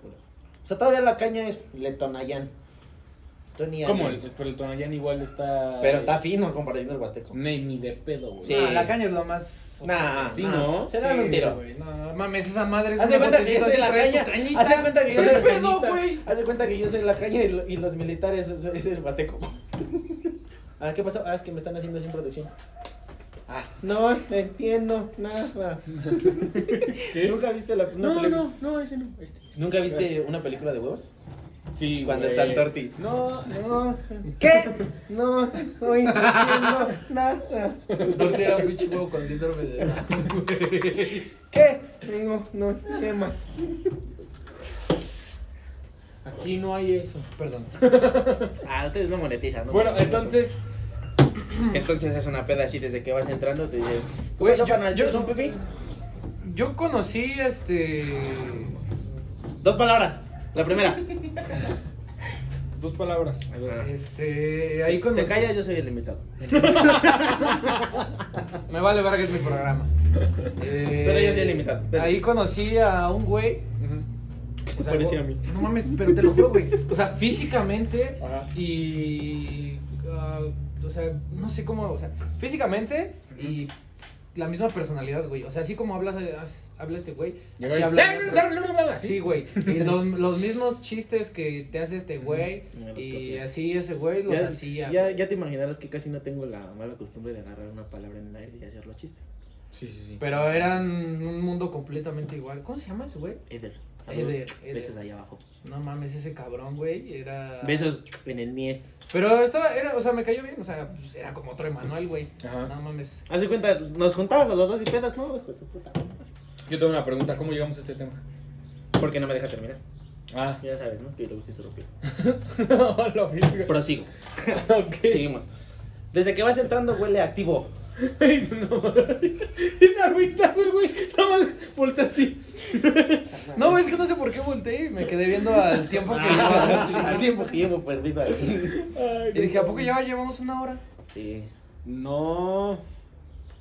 O sea, todavía la caña es Letonayán. Tony ¿Cómo? El, pero el Tonayán igual está. Pero está fino en comparación del Huasteco. Ni, ni de pedo, güey. Sí. no, la caña es lo más. Nah, Sí, nah. ¿no? Se dan un Sí, tiro. güey, No, mames, esa madre es Haz de una cuenta que yo botellita soy así, la trae tu caña. cañita. Haz de cuenta que yo ¿Qué soy la pedo, cañita. güey? Haz de cuenta que yo soy la caña y, lo- y los militares, ese ese es el Huasteco. Ah, ¿qué pasó? Ah, es que me están haciendo sin producción. Ah, no entiendo nada. ¿Qué? ¿Nunca viste la una No, película? no, no, ese no. Este. ¿Nunca viste Gracias. una película de huevos? Sí, Cuando güey. está el torti. No, No. ¿Qué? No estoy haciendo nada. El torte era un pinche huevo con síndrome de ¿Qué? No, no, ¿qué más? aquí no hay eso. Perdón. Ah, ustedes no monetizan, ¿no? Bueno, entonces. Entonces es una peda así desde que vas entrando te Güey, ¿Qué pasó, yo- yo- ¿Quieres un pipí? Yo conocí este. Dos palabras. La primera. Dos palabras. Este. Ahí conocí. Te callas, yo soy el invitado. Me vale verga, es mi programa. Eh, Pero yo soy el invitado. Ahí conocí a un güey. ¿Qué o se parecía a mí? No mames, pero te lo juro, güey. O sea, físicamente Ajá. y. o sea, no sé cómo. O sea, físicamente y la misma personalidad, güey. O sea, así como hablas, as- habla este güey. Así habla. Sí, güey. Y los, los mismos chistes que te hace este güey. Y así ese güey los Ya, hacía. ya, ya te imaginarás que casi no tengo la mala costumbre de agarrar una palabra en el aire y hacerlo chiste. Sí, sí, sí. Pero eran un mundo completamente igual. ¿Cómo se llama ese güey? Eder. Eder, Eder. Besos ahí abajo. No mames, ese cabrón, güey. Era. Besos en el mies. Pero estaba, era, o sea, me cayó bien. O sea, pues era como otro Emanuel, güey. Ajá. No mames. Haz de cuenta, nos juntabas a los dos y pedas, no, hijo de su puta. Yo tengo una pregunta. ¿Cómo llegamos a este tema? Porque no me deja terminar. Ah. Ya sabes, ¿no? Que le gusta interrumpir. no, lo vi. Prosigo. Ok. Seguimos. Desde que vas entrando huele activo. Ay, no. Me agüitado el güey. No más voltea así. No, es que no sé por qué volteé. y Me quedé viendo al tiempo que Ah, lleva. Al tiempo que llevo perdido ahí. Ay, Y dije, ¿a poco ya llevamos una hora? Sí. No.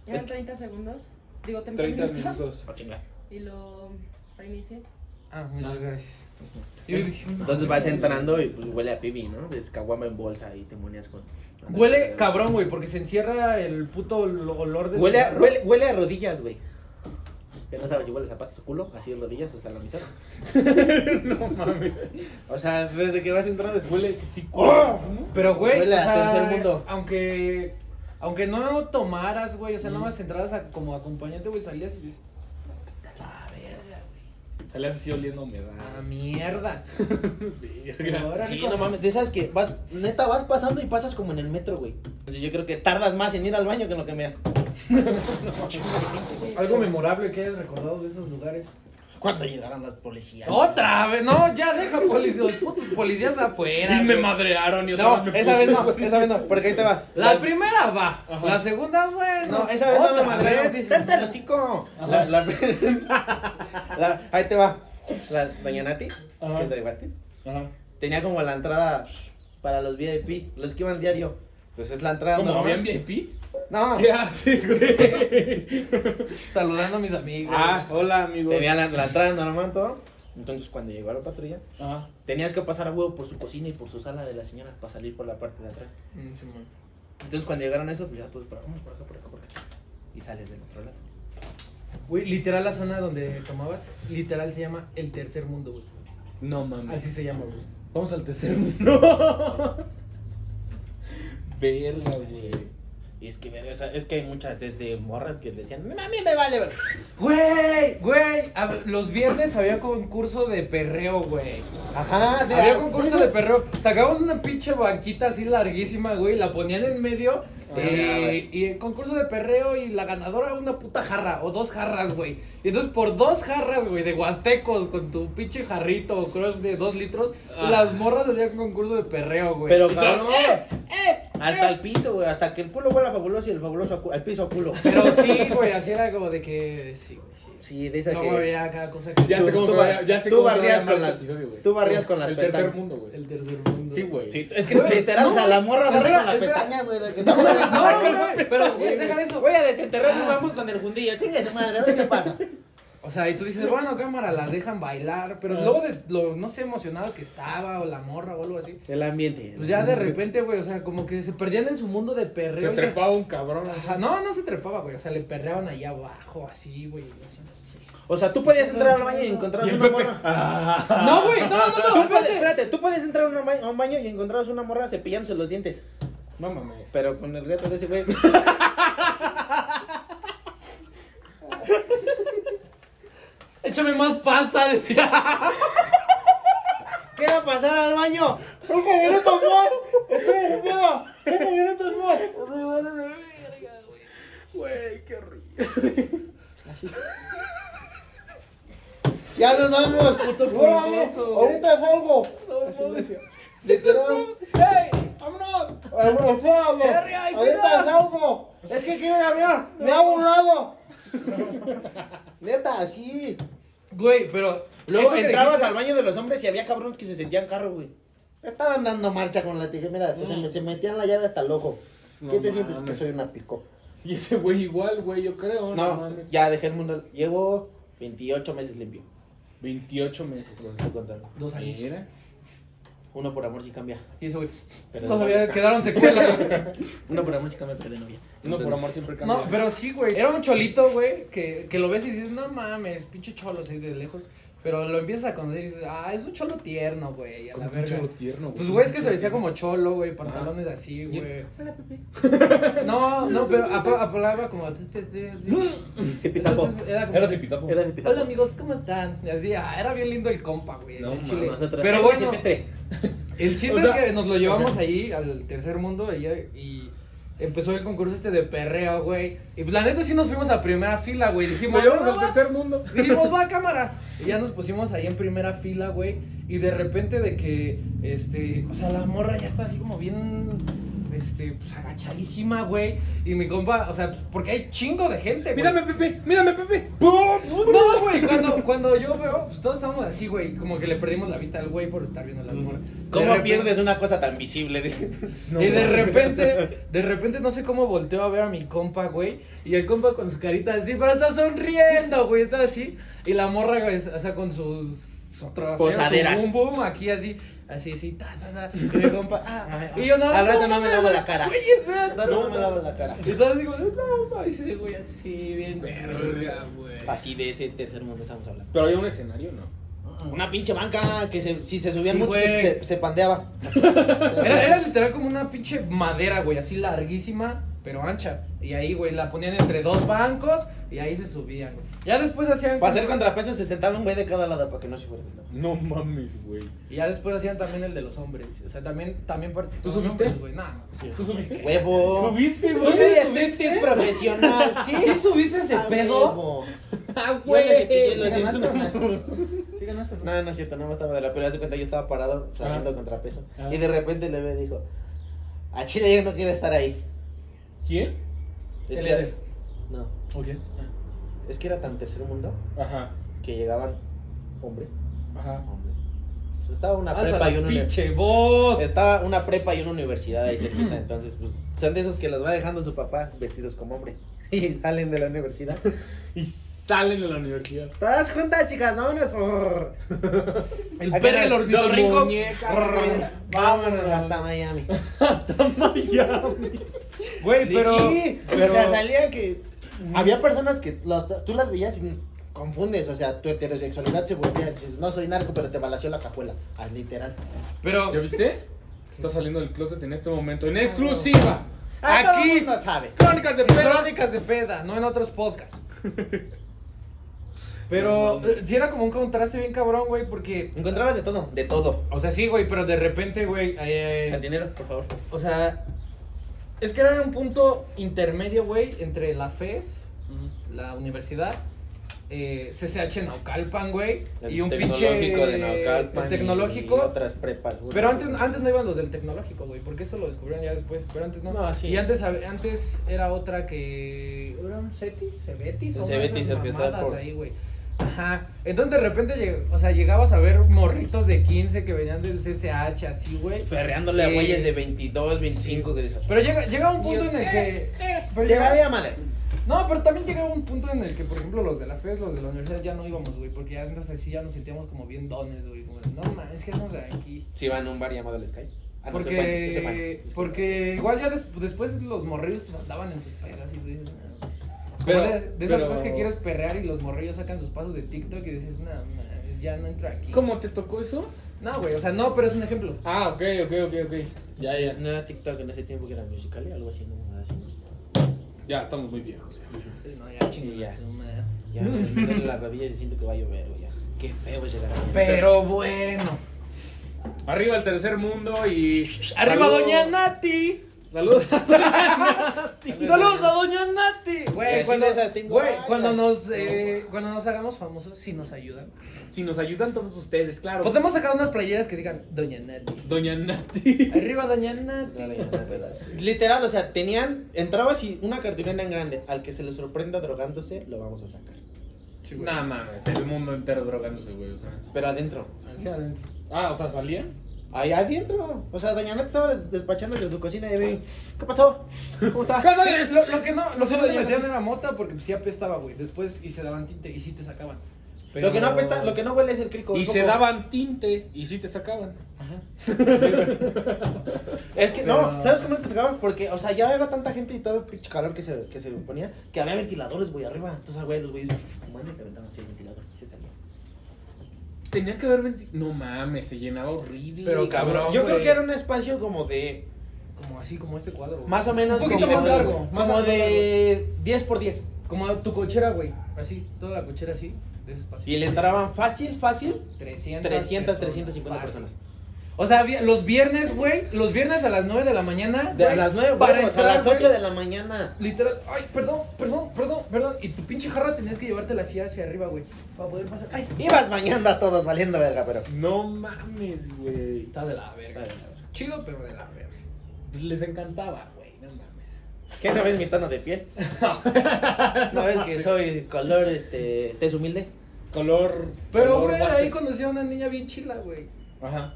Eran 30 segundos. Digo, 30, 30 minutos. minutos. Oh, chinga. Y lo reinicié. Ah, muchas gracias. Yo dije, Entonces vas entrando y pues huele a pibi, ¿no? Es caguama en bolsa y te monías con. Huele cabrón, güey, porque se encierra el puto ol- olor del Huele a, huele, huele a rodillas, güey. Que no sabes si huele a zapatos o culo, así en rodillas hasta la mitad. No mames. O sea, desde que vas entrando huele. Sí, ¡Oh! Pero, güey, Huele o a sea, tercer mundo. Aunque, aunque no tomaras, güey, o sea, nada más entraras a- como acompañante, güey, salías y dices, Salías así oliendo humedad. a mierda. Verga. Sí, no mames, de esas que vas, neta, vas pasando y pasas como en el metro, güey. Entonces yo creo que tardas más en ir al baño que en lo que me haces. Algo memorable que hayas recordado de esos lugares. ¿Cuándo llegaron las policías? Otra vez, no, ya deja policías, los putos policías afuera. Y me madrearon y otra No, vez me esa puse vez no, esa vez no, porque ahí te va. La primera va, Ajá. la segunda, bueno. No, esa vez no me otra madre. vez, dices, Cállate el hocico. La, la, la- ahí te va. La doña Nati, Ajá. que es de Bastis, Ajá. tenía como la entrada para los VIP, los que iban diario. Entonces es la entrada ¿Cómo? normal. ¿Habían VIP? No, ¿Qué haces, güey? Saludando a mis amigos. Ah, hola, amigos. tenía la, la entrada normal todo. Entonces, cuando llegó a la patrulla, Ajá. tenías que pasar a huevo por su cocina y por su sala de la señora para salir por la parte de atrás. Mm. Entonces, cuando llegaron a eso, pues ya todos para, vamos por acá, por acá, por acá. Y sales del otro lado. Güey, literal la zona donde tomabas, literal se llama el tercer mundo, güey. No mames. Así se llama, güey. Vamos al tercer mundo. Verga, Sí. güey. Y es que, verga, o sea, es que hay muchas desde morras que decían, a mí me vale, verga". Güey, güey, a los viernes había concurso de perreo, güey. Ajá, de Había concurso de perreo. Sacaban una pinche banquita así larguísima, güey, la ponían en medio. Eh, y el concurso de perreo y la ganadora una puta jarra o dos jarras, güey. Y entonces por dos jarras, güey, de huastecos con tu pinche jarrito o crush de dos litros, Ah. las morras hacían concurso de perreo, güey. Pero cabrón, todo- ¡eh! Hasta el piso, güey, hasta que el culo huele a fabuloso y el fabuloso al piso a culo. Pero sí, güey, así era como de que sí, güey, sí. De esa que... había cada cosa que Ya Tú- sé cómo tú se va- ya sé tú cómo se va a barrías con este la- episodio, güey. tú barrías con las El tercer mundo, güey. el tercer mundo. Sí, güey. Sí, es que Güey, literal, o sea, la morra barre con la espera. pestaña, güey. de que- No, güey, no, güey, pero güey, deja de eso. Voy a desenterrar y vamos con el jundillo. Chingue su madre, a ver qué pasa. O sea, y tú dices, bueno, cámara, las dejan bailar, pero Ah. luego de lo, no sé, emocionado que estaba, o la morra, o algo así. El ambiente. Pues ya de repente, güey, o sea, como que se perdían en su mundo de perreo. Se y trepaba un cabrón. Ajá, no, no se trepaba, güey, o sea, le perreaban allá abajo, así, güey, así, así. O sea, tú podías entrar al baño y el una Pepe, morra. ah. No, güey, no, no, no, Tú puedes, espérate. espérate, tú podías entrar a un baño, a un baño y encontrabas una morra cepillándose los dientes. No mames. Pero con el reto de ese güey. Échame más pasta, decía. Quiero pasar al baño. Cinco minutos más. Estoy. Cinco minutos más. Güey, qué horrible. Ya nos vamos. Puto pulgoso. Ahorita salgo. Literal. ¡Ey! ¡Vámonos! Ay, Ahorita salgo. Es que quiero ir a. Me hago un lado. Neta, así. Güey, pero. Luego entrabas dijiste- al baño de los hombres y había cabrones que se sentían carro, güey. Estaban dando marcha con la tijera. Mira, se, me- se metían la llave hasta el ojo. No ¿Qué te sientes mames. que soy una pico? Y ese güey igual, güey, yo creo. No, No, mames. ya dejé el mundo. Llevo 28 meses limpio. 28 meses. Lo estoy contando. Dos años. Mira. Uno por amor sí cambia. Y eso, güey. Pero Todavía quedaron secuelas. Uno por amor sí cambia, pero de novia. No, por amor siempre cambia. No, pero sí, güey. Era un cholito, güey, que, que lo ves y dices, no mames, pinche cholo, así de lejos. Pero lo empiezas a conocer y dices, ah, es un cholo tierno, güey, a la Como un verga. cholo tierno, güey. Pues, güey, es que se vestía como cholo, güey, pantalones así, güey. Hola, Pepe. No, no, pero hablaba como... Era como... Era de Pitapo. Era de Pitapo. Hola, amigos, ¿cómo están? Y así, ah, era bien lindo el compa, güey, No, chile. Pero bueno, el chiste O sea, es que nos lo llevamos ahí al tercer mundo y, y empezó el concurso este de perreo, güey. Y pues la neta sí nos fuimos a primera fila, güey. Dijimos, "Bueno, al va". tercer mundo. Dijimos, va cámara. Y ya nos pusimos ahí en primera fila, güey. Y de repente de que, este, o sea, la morra ya está así como bien, este, pues agachadísima, güey. Y mi compa, o sea, pues, porque hay chingo de gente, güey. Mírame, Pepe. Mírame, Pepe. No, güey, cuando, cuando yo veo, pues todos estábamos así, güey, como que le perdimos la vista al güey por estar viendo la morra. De ¿Cómo repente- pierdes una cosa tan visible? No, y de repente, de repente no sé cómo volteó a ver a mi compa, güey. Y el compa con su carita así, pero está sonriendo, güey, está así. Y la morra, güey, o sea, con sus su trasero, su Posaderas. boom, boom, aquí así, así, así, ta, ta, ta. Y mi compa, ah. Y yo no. Al rato no me lavo la cara. Güey, espera. Al rato no me lavo la cara. Y todos digo, no, mames, ese güey así, bien. Verga, güey. Así de ese tercer mundo estamos hablando. Pero había un escenario, ¿no? Una pinche banca que se, si se subían Sí, mucho se, güey. se- se pandeaba. Era, era literal como una pinche madera, güey, así larguísima, pero ancha. Y ahí, güey, la ponían entre dos bancos y ahí se subían, güey. Ya después hacían. Para hacer contrapeso se sentaba un güey de cada lado para que no se fuera. No mames, güey. Y ya después hacían también el de los hombres. O sea, también, también participaban. ¿Tú subiste? hombres, güey. Nah, no, ¿Tú subiste? Huevo. ¿Subiste, ¿Tú güey? sí Soy subiste? striptease profesional, sí. ¿Sí subiste ese Ah, pedo? huevo. Ah, güey. ¿Sí ganaste no? ¿Sí no? No, no es cierto, no me estaba de la pero hace cuenta yo estaba parado o sea, Ajá. haciendo contrapeso. Ajá. Y de repente le ve y dijo, a Chile ya no quiere estar ahí. ¿Quién? Es El que, no, ¿O quién? es que era tan tercer mundo Ajá. que llegaban hombres. Ajá. hombres. Pues estaba una Alza prepa y una pinche voz. Estaba una prepa y una universidad ahí cerquita, entonces pues son de esos que los va dejando su papá vestidos como hombre y salen de la universidad. Y Salen de la universidad. Todas juntas, chicas, vámonos. El perro del ornitorrinco. muñeca, Brr. Vámonos hasta Miami. Güey, pero. Sí, pero- o sea, salía que. Había personas que los- tú las veías y confundes. O sea, tu heterosexualidad se volvía. Dices, no soy narco, pero te balació la cajuela. Ah, literal. Pero. ¿Ya viste? Está saliendo del closet en este momento, en exclusiva. Ah, todo el Aquí, mundo sabe. Crónicas de Pedro. crónicas de peda, no en otros podcasts. Pero eh, sí era como un contraste bien cabrón, güey, porque. Encontrabas de todo, de todo. O sea, sí, güey, pero de repente, güey. eh, Cantinero, por favor. o sea. Es que era un punto intermedio, güey, entre la FES, la universidad, eh, CCH Naucalpan, güey, El y un tecnológico pinche. de Naucalpan. el tecnológico. Y otras prepas. güey. Pero antes, antes no iban los del tecnológico, güey, porque eso lo descubrieron ya después, pero antes no. No, sí. Y antes, antes era otra que... ¿Era un Cetis? ¿Cebetis? El Cebetis, el que por- ahí, güey. Ajá. Entonces de repente, o sea, llegabas a ver morritos de 15 que venían del CCH, así, güey. Ferreándole a Eh, güeyes de 22, 25 que dices. Pero llega, llega un punto Dios, en el que... Pero Te llega- valía madre. no, pero también llegaba un punto en el que, por ejemplo, los de la FES, los de la universidad ya no íbamos, güey, porque ya antes así ya nos sentíamos como bien dones, güey. Como, de, no mames, es que estamos aquí. Si van a un bar llamado El Sky. Ah, no, Porque, Juanes. porque igual ya des- después los morrillos pues andaban en sus pedas y "No". Pero- de, de esas pero- veces que quieres perrear y los morrillos sacan sus pasos de TikTok y dices, no, ya no entro aquí. ¿Cómo te tocó eso? No, güey, o sea, no, pero es un ejemplo. Ah, ok, ok, ok, ok. Ya, ya. No era TikTok en ese tiempo que era musical y algo así, no, nada así. Ya, estamos muy viejos. ya. Pues no, ya Sí, chingue ya. Ya me duele las rodillas y siento que va a llover, güey. ya. Qué feo es llegar a Pero bueno. Arriba el tercer mundo y. Arriba Doña Nati. Saludos a Saludos a Doña Nati. Güey, cuando, güey, nos eh, cuando nos hagamos famosos, si nos ayudan. Si nos ayudan todos ustedes, claro. Podemos sacar unas playeras que digan Doña Nati. Doña Nati. Arriba Doña Nati. Literal, o sea, tenían, entrabas y una cartulina en grande, al que se le sorprenda drogándose, lo vamos a sacar. Sí, güey. Nah, mames, el mundo entero drogándose, güey. O sea. Pero adentro. Hacia adentro. Ah, o sea, salían. Ahí adentro. O sea, Doña Nat estaba des- despachando desde su cocina y vi, ¿qué pasó? ¿Cómo está? Lo, lo que no, lo que no se metían era mota porque pues, sí apestaba, güey. Después y se daban tinte y sí te sacaban. Lo que no apesta, lo que no huele es el crico. Y se daban tinte y sí te sacaban. Es que Pero- no, ¿sabes cómo no te sacaban? Porque, o sea, ya era tanta gente y todo el pinche calor que se, que se ponía que había ventiladores, güey, arriba. Entonces, güey, los güeyes fumando y calentaban así el ventilador. y se salía. Tenía que haber venti- No mames, se llenaba horrible. Pero, cabrón. Yo güey. creo que era un espacio como de. Como así, como este cuadro. güey. Más o menos. Un poquito como más de- largo, más Como largo, de 10 por 10. Como tu cochera, güey. Así, toda la cochera así. De ese espacio. Y le entraban fácil, fácil. 300, 300, 350 fácil. personas. O sea, los viernes, güey, los viernes a las 9 de la mañana. De a las 9 para a entrar, las 8 güey, de la mañana. Literal, ay, perdón, perdón, perdón, perdón. Y tu pinche jarra tenías que llevártela así hacia arriba, güey. Para poder pasar. Ay, Ibas bañando a todos valiendo verga, pero. No mames, güey. está de la verga. Chido, pero de la verga. Pues les encantaba, güey. No mames. Es que no ves mi tono de piel. no ves que soy color este tez humilde. Color. Pero, güey, ahí conocí a una niña bien chila, güey. Ajá.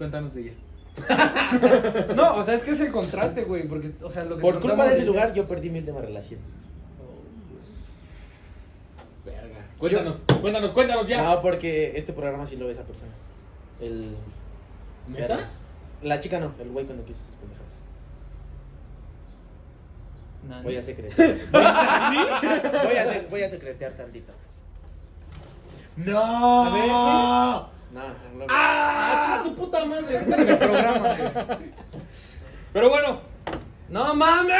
Cuéntanos de ella. No, o sea, es que es el contraste, güey. Porque, o sea, lo que Por culpa de ese es- lugar yo perdí mi última relación. Verga. Cuéntanos, cuéntanos, cuéntanos ya. No, porque este programa sí lo ve esa persona. El ¿Neta? la chica no, el güey cuando quiso sus pendejadas. Voy a secretear. voy a se- voy a secretear tantito. No. A ver, No, no, no. ¡Ah! ¡Chica tu puta madre! en el programa, güey. Pero bueno. ¡No mames!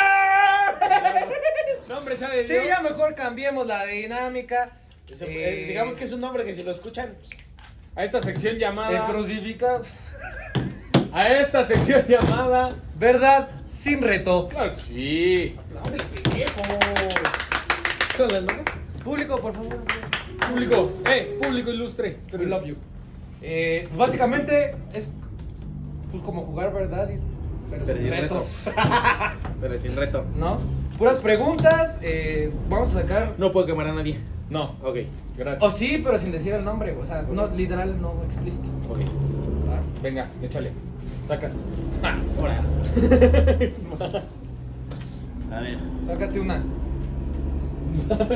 No, hombre, sea de Sí, ya mejor cambiemos la dinámica. Eso, Eh, eh, digamos que es un nombre que si lo escuchan, pues, A esta sección El llamada. crucifica. A esta sección llamada. ¿Verdad? Sin reto. Claro que sí. manos. Público, por favor. Público, eh, público ilustre. We love you. Eh, pues básicamente es pues como jugar verdad, y- pero, Pero sin sin reto, Pero sin reto. ¿no? Puras preguntas, eh, vamos a sacar. No puedo quemar a nadie. No, Ok, gracias. O sí, pero sin decir el nombre, o sea, no literal, no explícito. ok. Venga, échale. Sacas. Ah, ahora. A ver. Sácate una.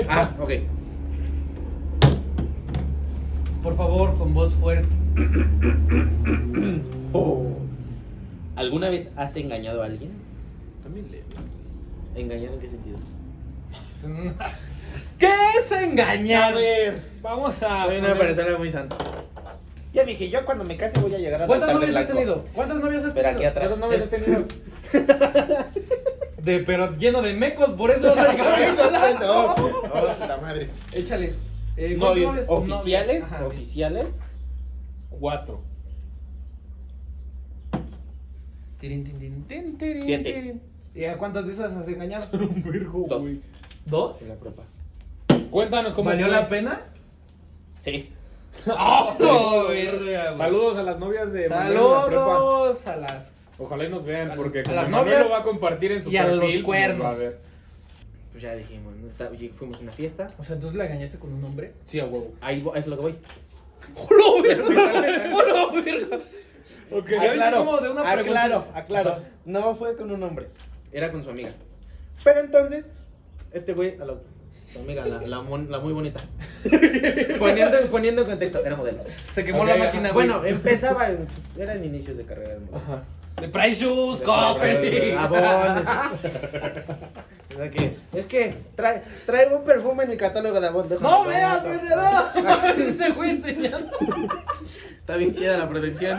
Ah, ok. Por favor, con voz fuerte. ¿Alguna vez has engañado a alguien? También le. ¿Engañar en qué sentido? ¿Qué es engañar? A ver, vamos a. Soy una poner- persona muy santa. Ya dije, yo cuando me case voy a llegar a ¿Cuántas novias has tenido? ¿Cuántas novias has tenido? aquí atrás. ¿Cuántas novias has tenido? De, pero lleno de mecos, por eso vas a llegar a hablar. No, no, puta madre. Échale. Eh, oficiales, oficiales. Cuatro. Tirin, tirin, Siete. ¿Y a cuántas de esas has engañado? Un vergo, Dos. güey. ¿Dos? En la prepa. Cuéntanos cómo ¿Valió fue. la pena? Sí. ¡Oh, verga! Saludos a las novias de Manuel en la prepa. Saludos a las. Ojalá y nos vean, A- porque a como Manuel novias lo va a compartir en su y a perfil, los pues, cuernos. va a ver. Pues ya dijimos, ¿no? Está- oye, fuimos a una fiesta. O sea, entonces la engañaste con un hombre. Sí, a huevo. Ahí vo- es lo que voy. ¡Hola, verga! ¡Hola, verga! Ok, Ya Aclaro, como de una aclaro, pregunta. aclaro. Ajá. No fue con un hombre, era con su amiga. Pero entonces, este güey, a la, su amiga, la, la, mon- la muy bonita. poniendo, poniendo en contexto, era modelo. Se quemó Ok, la ajá. máquina, güey. Bueno, empezaba, en- eran inicios de carrera. de modelo. Ajá. De Price Shoes, De- Coppel. Avon. O sea que, es que trae, traigo un perfume en mi catálogo de Avon. déjame ¡No veas, meto. vendedor! Ese güey enseñando. Está bien chida la producción.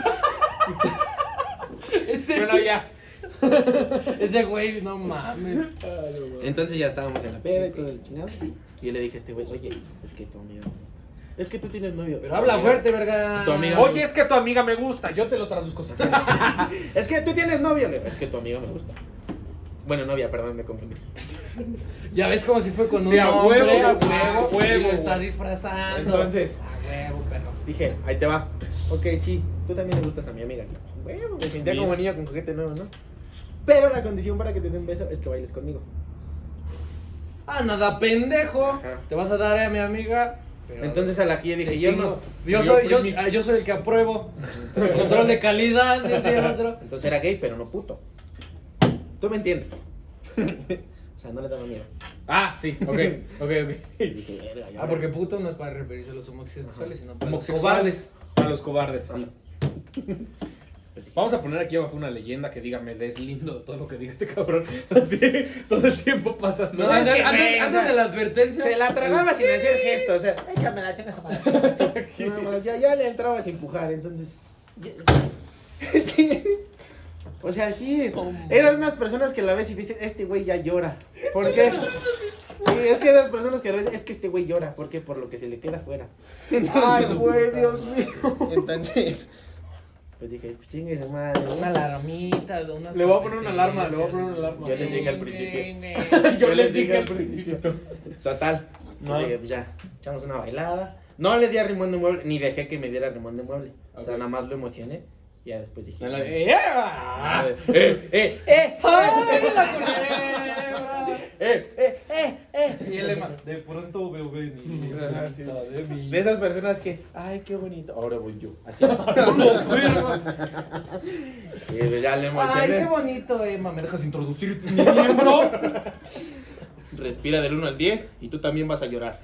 Ese Bueno, güey. ya. Ese güey, no mames. Entonces ya estábamos en la peda y todo el chingado. Y yo le dije a este güey, oye, es que tu gusta. Es que tú tienes novio. Pero habla fuerte, verga. Tu amiga. Oye, es que tu amiga me gusta. Yo te lo traduzco si quieres. Es que tú tienes novio. Es que tu amiga me gusta. Bueno, novia, perdón, me confundí. Ya ves como si fue con un Sí, a huevo, a huevo, huevo, lo está disfrazando. Entonces- A huevo, perro. Dije, ahí te va. Ok, sí, tú también le gustas a mi amiga. Bueno, me sentía como niño con juguete nuevo, ¿no? Pero la condición para que te dé un beso es que bailes conmigo. Ah, nada, pendejo. Ajá. Te vas a dar a mi amiga. Pero- Entonces a la que yo dije, yo no. Yo soy, yo, ah, yo soy el que apruebo. Control de calidad, decía el otro. Entonces era gay, pero no puto. Tú me entiendes. o sea, no le daba miedo. Ah, sí, ok, ok, ok. Ah, porque puto no es para referirse a los homosexuales, sino para los Homosexuales. A los cobardes, sí. Vamos a poner aquí abajo una leyenda que diga me deslindo de todo lo que diga este cabrón. Así, todo el tiempo pasando. No, es antes, que, antes- güey, o antes sea, de la advertencia. Se la tragaba sin hacer gestos, o sea, échame la chinga más, ya, ya le entrabas a empujar, entonces. O sea, sí, eran unas personas que la ves y dices, este güey ya llora. ¿Por qué? Sí, es que las personas que la ves, es que este güey llora. ¿Por qué? Por lo que se le queda afuera. Ay, güey, Dios mío. Entonces, pues dije, pues chingue su madre. Una alarmita, una Le voy a poner una alarma, le voy a poner una alarma. Yo les dije al principio. Yo les dije al principio. Total. No. Pues dije, pues ya, echamos una bailada. No le di a rimón de mueble, ni dejé que me diera rimón de mueble. O sea, nada más lo emocioné. Y ya después dije. La- eh, ¡Yeah! eh, eh, eh, ¡Ay, la culebra! eh, eh, eh, eh. Y el lema, de pronto veo venir. De esas personas que, ay, qué bonito. Ahora voy yo. Así. y pues ya le Ay, qué emocioné. bonito, Emma. ¿Me dejas introducir mi miembro? Respira del 1 al 10 y tú también vas a llorar.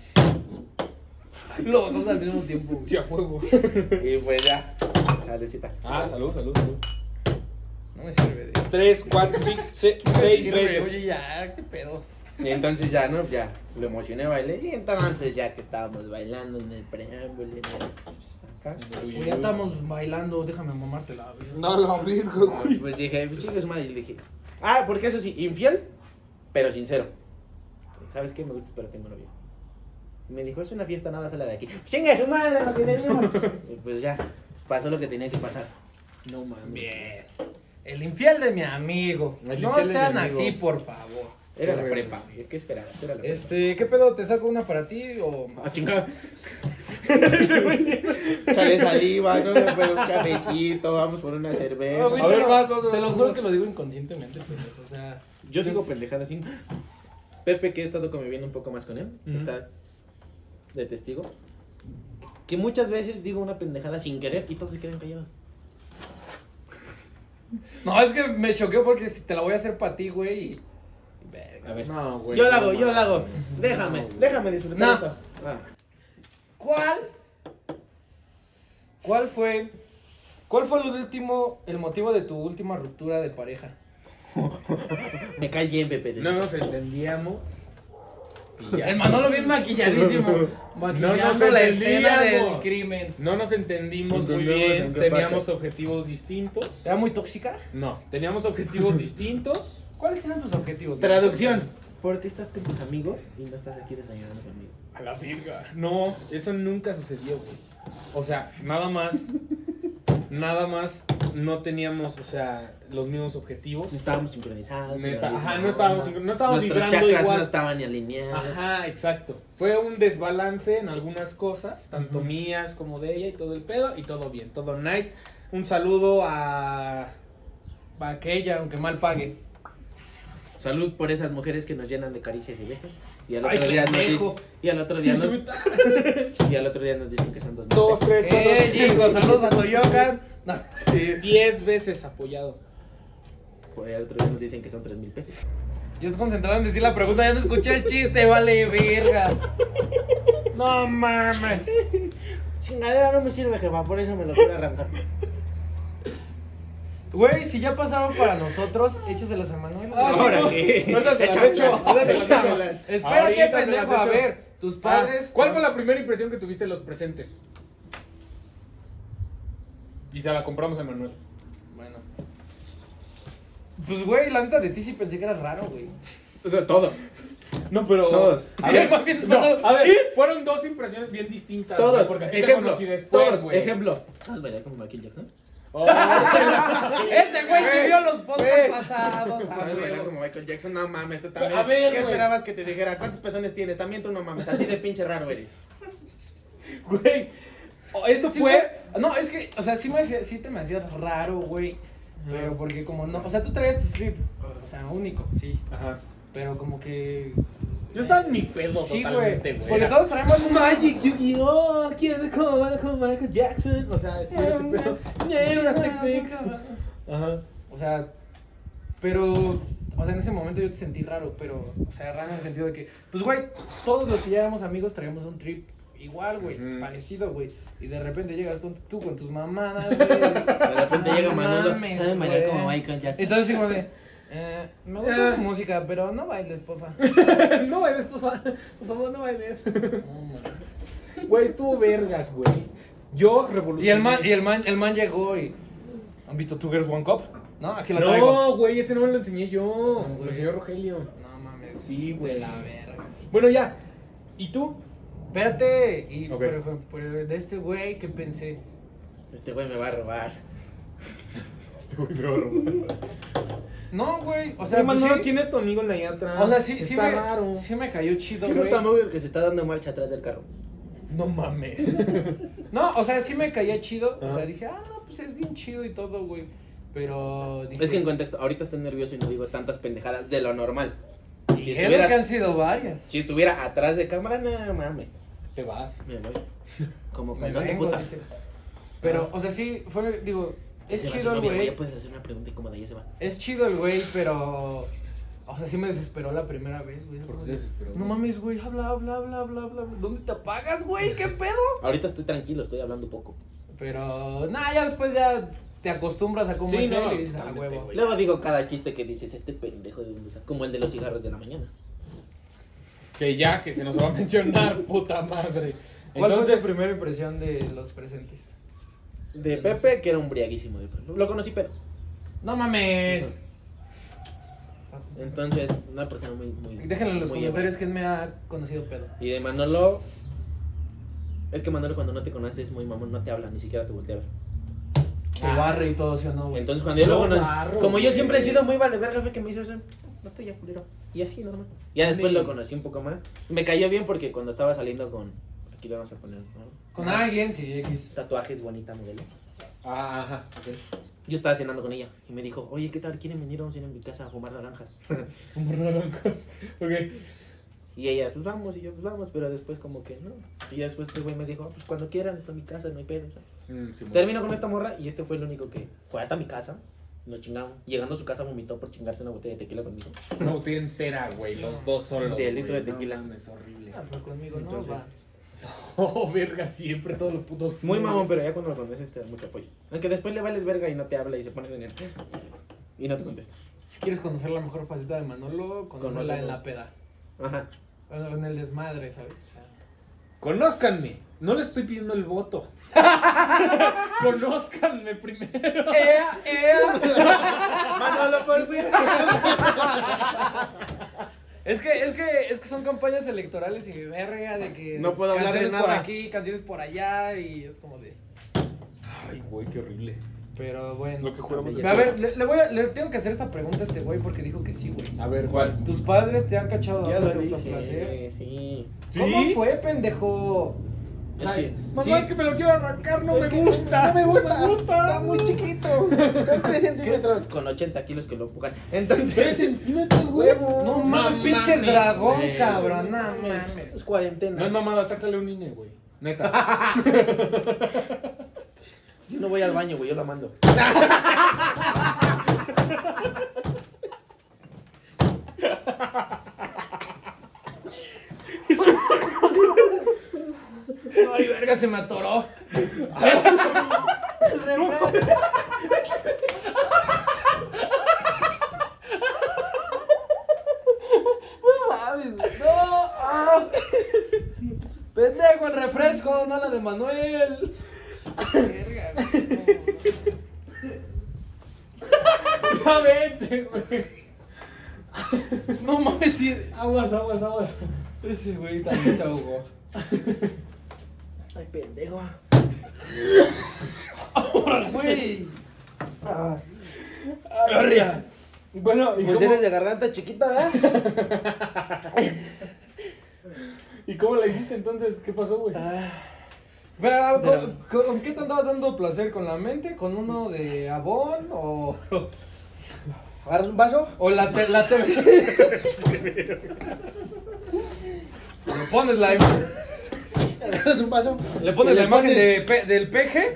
Los dos al mismo tiempo. Sí, a huevo. Y pues ya. Chalecita. Ah, salud, salud, salud. No me sirve de Tres, cuatro, cinco, se- No me seis sirve, veces. Oye, ya, qué pedo. Y entonces ya, ¿no? Ya lo emocioné, bailé. Y entonces ya que estábamos bailando en el preámbulo, en el- acá. Oye, ya estamos bailando, déjame mamártela. güey. No, la virgo, güey. Pues dije, pues chingue su madre. Y le dije, ah, porque eso sí, infiel, pero sincero. ¿Sabes qué? Me gustas, pero tengo novio. Me dijo, es una fiesta, nada sale de aquí. Chingue su madre, lo que tenemos. Y pues ya, pasó lo que tenía que pasar. No mames. Bien. El infiel de mi amigo. El no infiel de sean mi amigo. así, por favor. Era la prepa, güey, ¿qué esperabas? Era la prepa. Este, ¿qué pedo? ¿Te saco una para ti o.? Ah, chingada. Sale saliva, ¿no? Pero un cafecito, vamos por una cerveza. No, güey, A te ver, lo- vas, vas, vas, Te lo vas. juro que lo digo inconscientemente, pendejo. O sea. Yo digo pendejadas así. Pepe, que he estado conviviendo un poco más con él, Ujú. está de testigo. Que muchas veces digo una pendejada sin querer y todos se quedan callados. No, es que me choqueó porque si te la voy a hacer para ti, güey. y- Verga. A ver. No, güey. yo la no hago, yo la hago. Déjame, No, déjame disfrutar No. esto. ¿Cuál ¿Cuál fue, cuál fue el último, el motivo de tu última ruptura de pareja? Me caes bien, Pepe. No nos entendíamos. El Manolo bien maquilladísimo. Maquillando nos la escena del entendíamos. crimen. No nos entendimos muy bien, teníamos parte. objetivos distintos. ¿Era muy tóxica? No, teníamos objetivos distintos. ¿Cuáles eran tus objetivos? Traducción. ¿Por qué estás con tus amigos y no estás aquí desayunando conmigo? A la verga. No, eso nunca sucedió, güey. O sea, nada más. Nada más no teníamos, o sea, los mismos objetivos. No estábamos sincronizados. Neta, ajá, no estábamos sincro- no estábamos Nuestros vibrando chakras igual. no estaban ni alineados. Ajá, exacto. Fue un desbalance en algunas cosas, tanto Ujú. mías como de ella y todo el pedo, y todo bien, todo nice. Un saludo a. Pa' aquella, aunque mal pague. Salud por esas mujeres que nos llenan de caricias y besos. Y al Ay, otro día nos dicen, y al otro día nos, y al otro día nos dicen que son dos mil Dos, pesos. tres, cuatro, ¡Eh, chicos! ¡Saludos a Toyocan! No. Sí, diez veces apoyado. Por ahí al otro día nos dicen que son tres mil pesos. Yo estoy concentrado en decir la pregunta, ya no escuché el chiste, vale, verga. No mames. Chingadera no me sirve, jefa, por eso me lo quiero arrancar. Güey, si ya pasaron para nosotros, échaselas a Manuel. Ah, Ahora no. qué. Ahorita se las Échamelas, echo, ahorita se las echo. échamelas. Espérate, Ahorita se pendejo, a echo. ver, tus padres. Ah, ¿Cuál fue la primera impresión que tuviste de los presentes? Y se la compramos a Manuel. Bueno. Pues, güey, la neta de ti sí pensé que eras raro, güey. Todos. No, pero. Todos. A ver, Más bien no, a ver, fueron dos impresiones bien distintas. Todos. güey, Porque a ti te Ejemplo. conocí después, Todos. güey. Ejemplo. ¿Sabes bailar como Michael Jackson? Oh, Este güey subió los podcasts pasados. ¿Sabes bailar como Michael Jackson? No mames, tú también. A ver, ¿Qué güey. esperabas que te dijera? ¿Cuántos pezones tienes? También tú no mames. Así de pinche raro eres. güey. Oh, Eso Sí fue. No, es que, o sea, sí, me hacía, sí te me hacías raro, güey. Pero porque como no, o sea, tú traías tu trip, o sea, único, sí. Ajá. Pero como que... Yo estaba en mi pedo Sí, totalmente, güey. Porque todos traemos un Magic, Yu-Gi-Oh! ¿Quién es como como Michael Jackson? O sea, sí, ese pedo. Ajá. O sea, pero, o sea, en ese momento yo te sentí raro, pero, o sea, raro en el sentido de que, pues, güey, todos los que ya éramos amigos traíamos un trip igual, güey, parecido, güey. Y de repente llegas con, tú con tus mamadas, güey. De repente llega Manolo. mames, ¿Sabes bailar como Michael Jackson? Entonces, sí, como de, eh, me gusta tu música, pero no bailes, porfa. no bailes, por favor. Por favor, no bailes. No. Güey, estuvo vergas, güey. Yo Y revolucioné. el man, y el man, el man llegó y, ¿han visto Two Girls One Cup? ¿No? Aquí la traigo. No, güey, ese no me lo enseñé yo. No, lo enseñó Rogelio. No mames. Sí, güey. De la verga. Bueno, ya. ¿Y tú? Espérate, y Ok. pero, pero de este güey que pensé, Este güey me va a robar. Este güey me va a robar. no, güey, o sea, sea, pues Manolo, sí, ¿quién es tu amigo en la allá atrás? o sea, sí, sí, Está me, raro. sí me cayó chido, ¿Qué no güey. está que se está dando marcha atrás del carro? No mames. No, o sea, sí me caía chido, o Ajá. sea, dije, ah, no, pues es bien chido y todo, güey, pero dije, Es que en contexto, ahorita estoy nervioso y no digo tantas pendejadas de lo normal. y si eso estuviera- que han sido varias. Si estuviera atrás de cámara, no mames. Te vas. Me voy. Como Me calzón de vengo, puta. dice. Pero, o sea, sí, fue, digo, es a chido el güey, Ya puedes hacer una pregunta incómoda ya se va. es chido el güey, pero, o sea, sí me desesperó la primera vez, güey. ¿Por qué te desesperó, No güey? mames, güey, habla, habla, habla, habla, habla, ¿dónde te apagas, güey? ¿Qué pedo? Ahorita estoy tranquilo, estoy hablando poco. Pero, nada, ya después ya te acostumbras a cómo Sí, es no, él y dices, totalmente, huevo. güey. Luego digo cada chiste que dices, este pendejo de saca?" Como el de los cigarros de la mañana. Que ya, que se nos va a mencionar, puta madre. ¿Cuál Entonces, fue tu primera impresión de los presentes? De Pepe, que era un briaguísimo. De pronto. Lo conocí, pero. No mames. Entonces, una persona muy. muy Déjenlo en los muy comentarios quién me ha conocido pedo. Y de Manolo. Es que Manolo, cuando no te conoces, muy mamón, no te habla, ni siquiera te voltea a ver. Que barre y todo, ¿sí o no, güey? Entonces, cuando yo lo No, conocí. barro, Como yo siempre he sido muy vale verga, fue que me hizo eso. No estoy ya culero. Y así, normal. Ya después Sí. lo conocí un poco más. Me cayó bien porque cuando estaba saliendo con. Aquí le vamos a poner. ¿no? Con alguien, sí, X. Tatuajes, bonita modelo. Ah, ajá, Yo estaba cenando con ella y me dijo, oye, ¿qué tal? ¿Quieren venir? Vamos a ir a mi casa a fumar naranjas. Como naranjas. Ok. Y ella, pues vamos, y yo, pues vamos, pero después como que no. Y ya después este güey me dijo, pues cuando quieran, está en mi casa, no hay pedo. Mm, sí, Termino con esta morra y este fue el único que fue hasta mi casa. Nos chingamos. Llegando a su casa vomitó por chingarse una botella de tequila conmigo. Una botella entera, güey. Los dos solos. De litro de tequila. No mames, horrible. Ah, pero conmigo no Entonces, va. Oh, verga, siempre todos los putos. Muy mamón, pero ya cuando lo conoces te da mucho apoyo. Aunque después le vales verga y no te habla y se pone de nervio. Y no te contesta. Si quieres conocer la mejor faceta de Manolo, conócela Conócelo. en la peda. Ajá. En el desmadre, ¿sabes? O sea, Conózcanme. No les estoy pidiendo el voto. Conózcanme primero. ¡Ea, ea! Manolo, por fin. Es que, es que, es que son campañas electorales y verga de que. No puedo hablar de canciones por nada. aquí, canciones por allá y es como de. Ay, güey, qué horrible. Pero bueno. Lo que juramos. A ver, le, le voy a, le tengo que hacer esta pregunta a este güey porque dijo que sí, güey. A ver, ¿cuál? ¿Tus padres te han cachado Ya lo dije. Sí. ¿Cómo fue, pendejo? Es Ay, que- Mamá, sí. es que me lo quiero arrancar, no me que gusta. No me gusta. No me gusta. Está muy chiquito. Son 3 centímetros. Con 80 kilos que lo empujan. Entonces. ¿Tres centímetros, güey? No mames, pinche dragón, güey. cabrón. No Es, mames. es cuarentena. No es mamada, sácale un INE, güey. Neta. Yo no voy al baño, güey. Yo lo mando. Ay, verga, se me atoró. No mames, güey. No. ah. Pendejo el refresco, no la de Manuel. Verga, güey. Ya vete, güey. No mames, sí. Aguas, aguas, aguas. Ese güey también se ahogó. Ay, pendejo. Güey. Arria. Bueno, ¿y Pues cómo, eres de garganta chiquita, ¿verdad? ¿y cómo la hiciste entonces? ¿Qué pasó, güey? Pero, ¿con, con qué te andabas dando placer? ¿Con la mente? ¿Con uno de Avon? ¿O, ¿Agarras un vaso? o la, te, la TV? Le pones la, ¿Agarras un vaso? le pones Y la le imagen pones- de, pe- del peje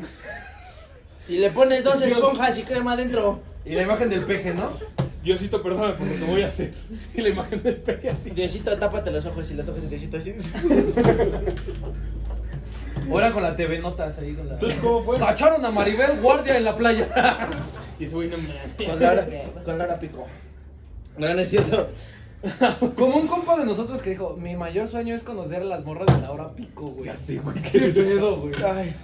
Y le pones dos Dios. esponjas y crema adentro. y la imagen del peje, ¿no? Diosito, perdóname por lo que voy a hacer. Y la imagen del peje así. Diosito, tápate los ojos y los ojos de Diosito así. Ahora con la TV Notas ahí con la... Entonces, ¿cómo fue? Cacharon a Maribel Guardia en la playa. Y ese güey no me Con Laura, con Laura Pico. No, no es cierto. Como un compa de nosotros que dijo, mi mayor sueño es conocer a las morras de Laura Pico, güey. Ya sé, güey. ¿Qué pedo, güey? Ay.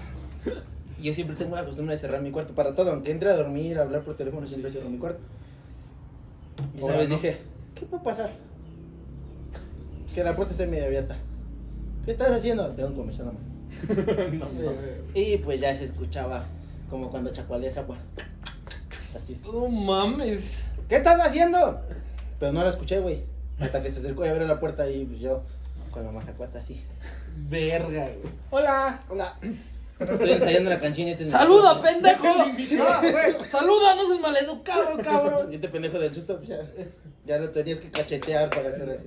Yo siempre tengo la costumbre de cerrar mi cuarto para todo. Aunque entre a dormir, a hablar por teléfono, siempre cierro mi cuarto. Y esa Ahora vez no. dije, ¿qué puede pasar? Que la puerta esté medio abierta. ¿Qué estás haciendo? Tengo un comisión a mano. No, no. Y pues ya se escuchaba como cuando chacualeas agua. Así. No mames. ¿Qué estás haciendo? Pero no la escuché, güey. Hasta que se acercó y abrió la puerta y pues yo con la mazacuata así. Verga, güey. Hola, hola. Estoy ensayando la canción y este es ¡Saluda, pendejo! Ah, güey, ¡Saluda! ¡No seas maleducado, cabrón! Y este pendejo del susto, pues ya, ya lo tenías que cachetear para que...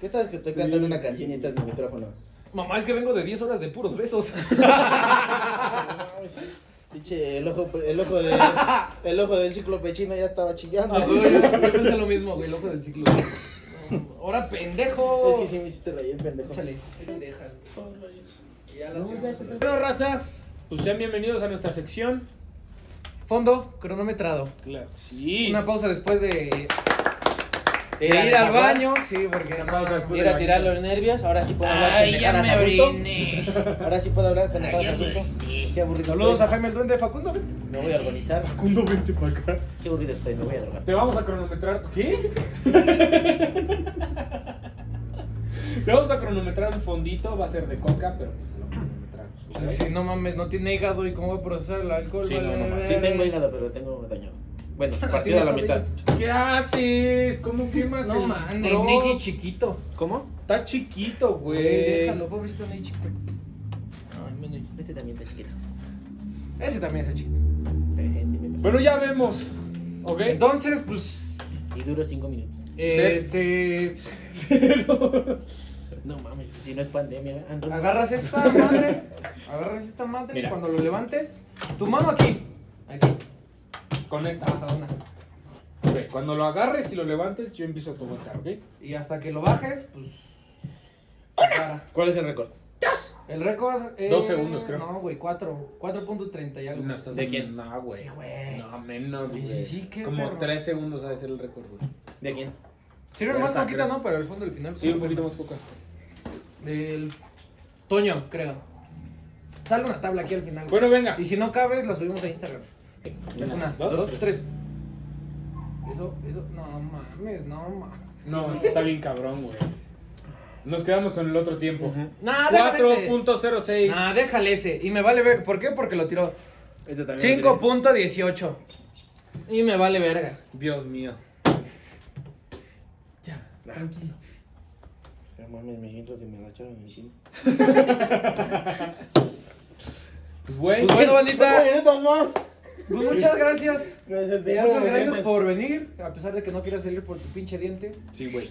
¿Qué tal que estoy cantando una canción y este es mi micrófono? Mamá, es que vengo de 10 horas de puros besos. Pinche, el ojo, el ojo de, el ojo del ciclo chino ya estaba chillando. Ah, güey, yo pensé lo mismo, güey, el ojo del ciclo. Ahora, Es pendejo. que sí me hiciste reír, pendejo. Échale. Pendejas. Ya las. Bueno, raza, pues sean bienvenidos a nuestra sección. Fondo cronometrado. Claro. Sí. Una pausa después de, de Ir ir al baño. Sí, porque. Ir a tirar los nervios, ahora sí puedo hablar pendejadas a gusto. Ahora sí puedo hablar pendejadas a gusto. Qué aburrido Saludos a. Jaime el Duende Facundo. Me voy a organizar. Facundo, vente para acá. Qué aburrido estoy, me voy a drogar. Te vamos a cronometrar. ¿Qué? Te vamos a cronometrar un fondito. Va a ser de coca, pero pues lo cronometramos. Pues, si no mames, no tiene hígado y cómo va a procesar el alcohol. Sí, vale, no, no mames. Sí tengo hígado, pero tengo dañado. Bueno, Así partido a la mitad. ¿Qué haces? ¿Cómo quemas No el mames, pro? Neji chiquito. ¿Cómo? Está chiquito, Güey, déjalo, pobrecito Neji chiquito. Ay. Este también está chiquito. Ese también está chiquito. 3 centímetros. Bueno, ya vemos. ¿Ok? Entonces, pues. Y duro 5 minutos. Este. No mames, pues si no es pandemia. ¿eh? Entonces- Agarras esta madre. Agarras esta madre. Mira. Y cuando lo levantes, tu mano aquí. Aquí. Con esta. Ajá, una. Ok, Cuando lo agarres y lo levantes, yo empiezo a tocar, ¿ok? Y hasta que lo bajes, pues. Se para. ¿Cuál es el récord? El récord es... Dos segundos, creo. No, güey, 4. 4.30 y algo. No, estás ¿De quién? No, güey. Sí, güey. No, menos, Sí, güey. sí, sí, qué Como perro. 3 segundos ha de ser el récord, güey. ¿De quién? Sirve más creo. ¿no? Para el fondo del final. Sí, un poquito más coca. Del Toño, creo. Sale una tabla aquí al final. güey. Bueno, venga. Y si no cabes, la subimos a Instagram. Una, Una, dos, dos, tres. Eso, eso, no mames, no mames. No, está bien cabrón, güey. Nos quedamos con el otro tiempo. Nah, déjale ese. 4.06. Nah, déjale ese. Y me vale ver. ¿Por qué? Porque lo tiró. Este también 5.18. Y me vale verga. Dios mío. Ya, tranquilo. Pero mames, me siento que me agacharon encima. Pues, güey. Pues bueno, bandita. Pues muchas gracias. Desviaron Muchas gracias por venir. A pesar de que no quieras salir por tu pinche diente. Sí, güey.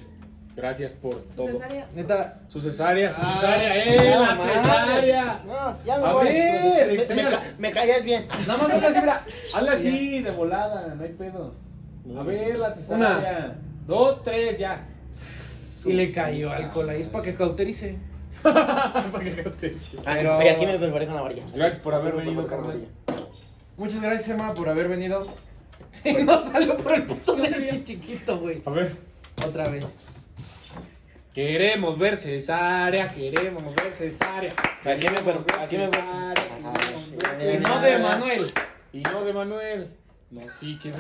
Gracias por todo. Cesárea. Neta, Su cesárea, su Ah, cesárea, ¡eh! ¡La madre. cesárea! No, ya me A voy. ver, me, me, enséñala. ca- me callas bien. nada más hazle así, mira. Hazla así, de volada, no hay pedo. A ver, la Una. cesárea. Dos, tres, ya. Y le cayó alcohol ahí. Es para que cauterice. Ah, Pero- oye, aquí me perforé con la varilla. Gracias por haber venido, carnal. Muchas gracias, Emma, por haber venido. Sí, no salió por el puto leche chiquito, güey. A ver. Otra vez. Queremos ver cesárea, queremos ver cesárea. Aquí me ver aquí me Y no de Manuel. Y no de Manuel. No, sí, que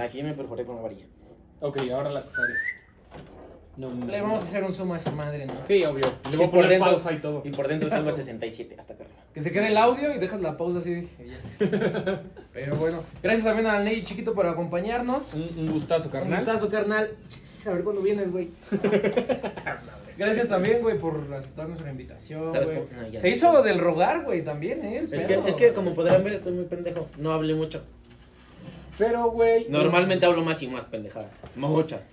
Aquí me perforé con la varilla. Ok, ahora la cesárea. No, no, Le vamos a hacer un zoom a esa madre, ¿no? Sí, obvio. Le voy Y a por poner dentro- pausa y todo. Y por dentro tengo 67 hasta acá arriba. Que se quede el audio y dejas la pausa así. Pero bueno, gracias también al Ney Chiquito por acompañarnos. Un, un gustazo, Un carnal. gustazo, carnal. A ver cuándo vienes, güey. Gracias también, güey, por aceptar nuestra invitación, ¿Sabes güey. cómo? Ya. Se hizo del rogar, güey, también, ¿eh? Es que, es que como podrán ver estoy muy pendejo. No hablé mucho. Pero, güey. Normalmente hablo más y más pendejadas. Muchas.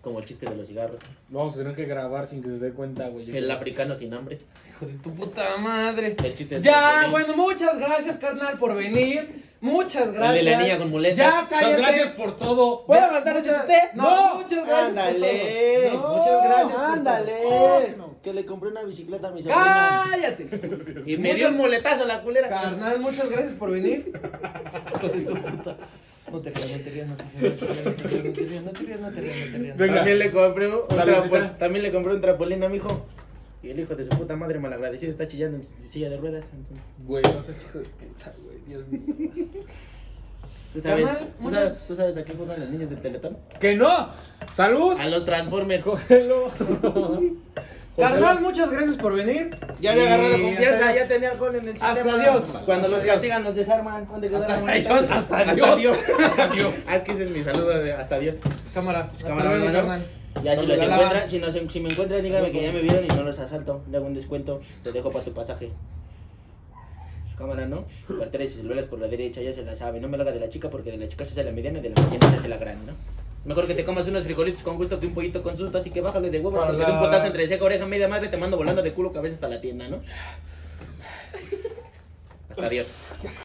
Como el chiste de los cigarros. Lo vamos a tener que grabar sin que se dé cuenta, güey. El africano sin hambre. Hijo de tu puta madre. El chiste del Ya, bueno, muchas gracias, carnal, por venir. Muchas gracias. El de la niña con muletas. Ya, Muchas cállate. gracias por todo. ¿Puedo Ya, cantar ese muchas- chiste? No, muchas gracias. Ándale. No, muchas gracias. Ándale. Que le compré una bicicleta a mi sobrina. Cállate. Y me dio un muletazo la culera. Carnal, muchas gracias por venir. Hijo de tu puta. No te rías, no te rías, no te rías, no te rías, no te rías, no te rías. También le compré un también le compré un trampolín a mi hijo. Y el hijo de su puta madre malagradecido está chillando en silla de ruedas, entonces. Güey, no seas hijo de puta, güey, Dios mío. ¿Tú sabes, ¿tú, sabes, a qué juegan las niñas del Teletón? ¡Que no! ¡Salud! A los Transformers. ¡Cógelo! Carnal, muchas gracias por venir. Ya había agarrado confianza, hasta- ya tenía alcohol en el Hasta sistema. Dios. Cuando los Hasta castigan, nos desarman. ¿Dónde quedó la Hasta? Dios, hasta Hasta Dios. Hasta. Ah, es que ese es mi saludo de hasta Dios. Cámara, hasta Cámara, carnal. Ya si los encuentran, si, nos, si me encuentras, dígame que ya me vieron y no los asalto. Le hago un descuento, te dejo para tu pasaje. Cámara, ¿no? Carteras y celulares por la derecha, ya se la sabe. No me lo haga de la chica porque de la chica se hace la mediana y de la mediana se hace la grande, ¿no? Mejor que te comas unos frijolitos con gusto que un pollito con susto, así que bájale de huevos porque de un potazo entre seca, oreja, media madre te mando volando de culo cabeza hasta la tienda, ¿no? Hasta Dios.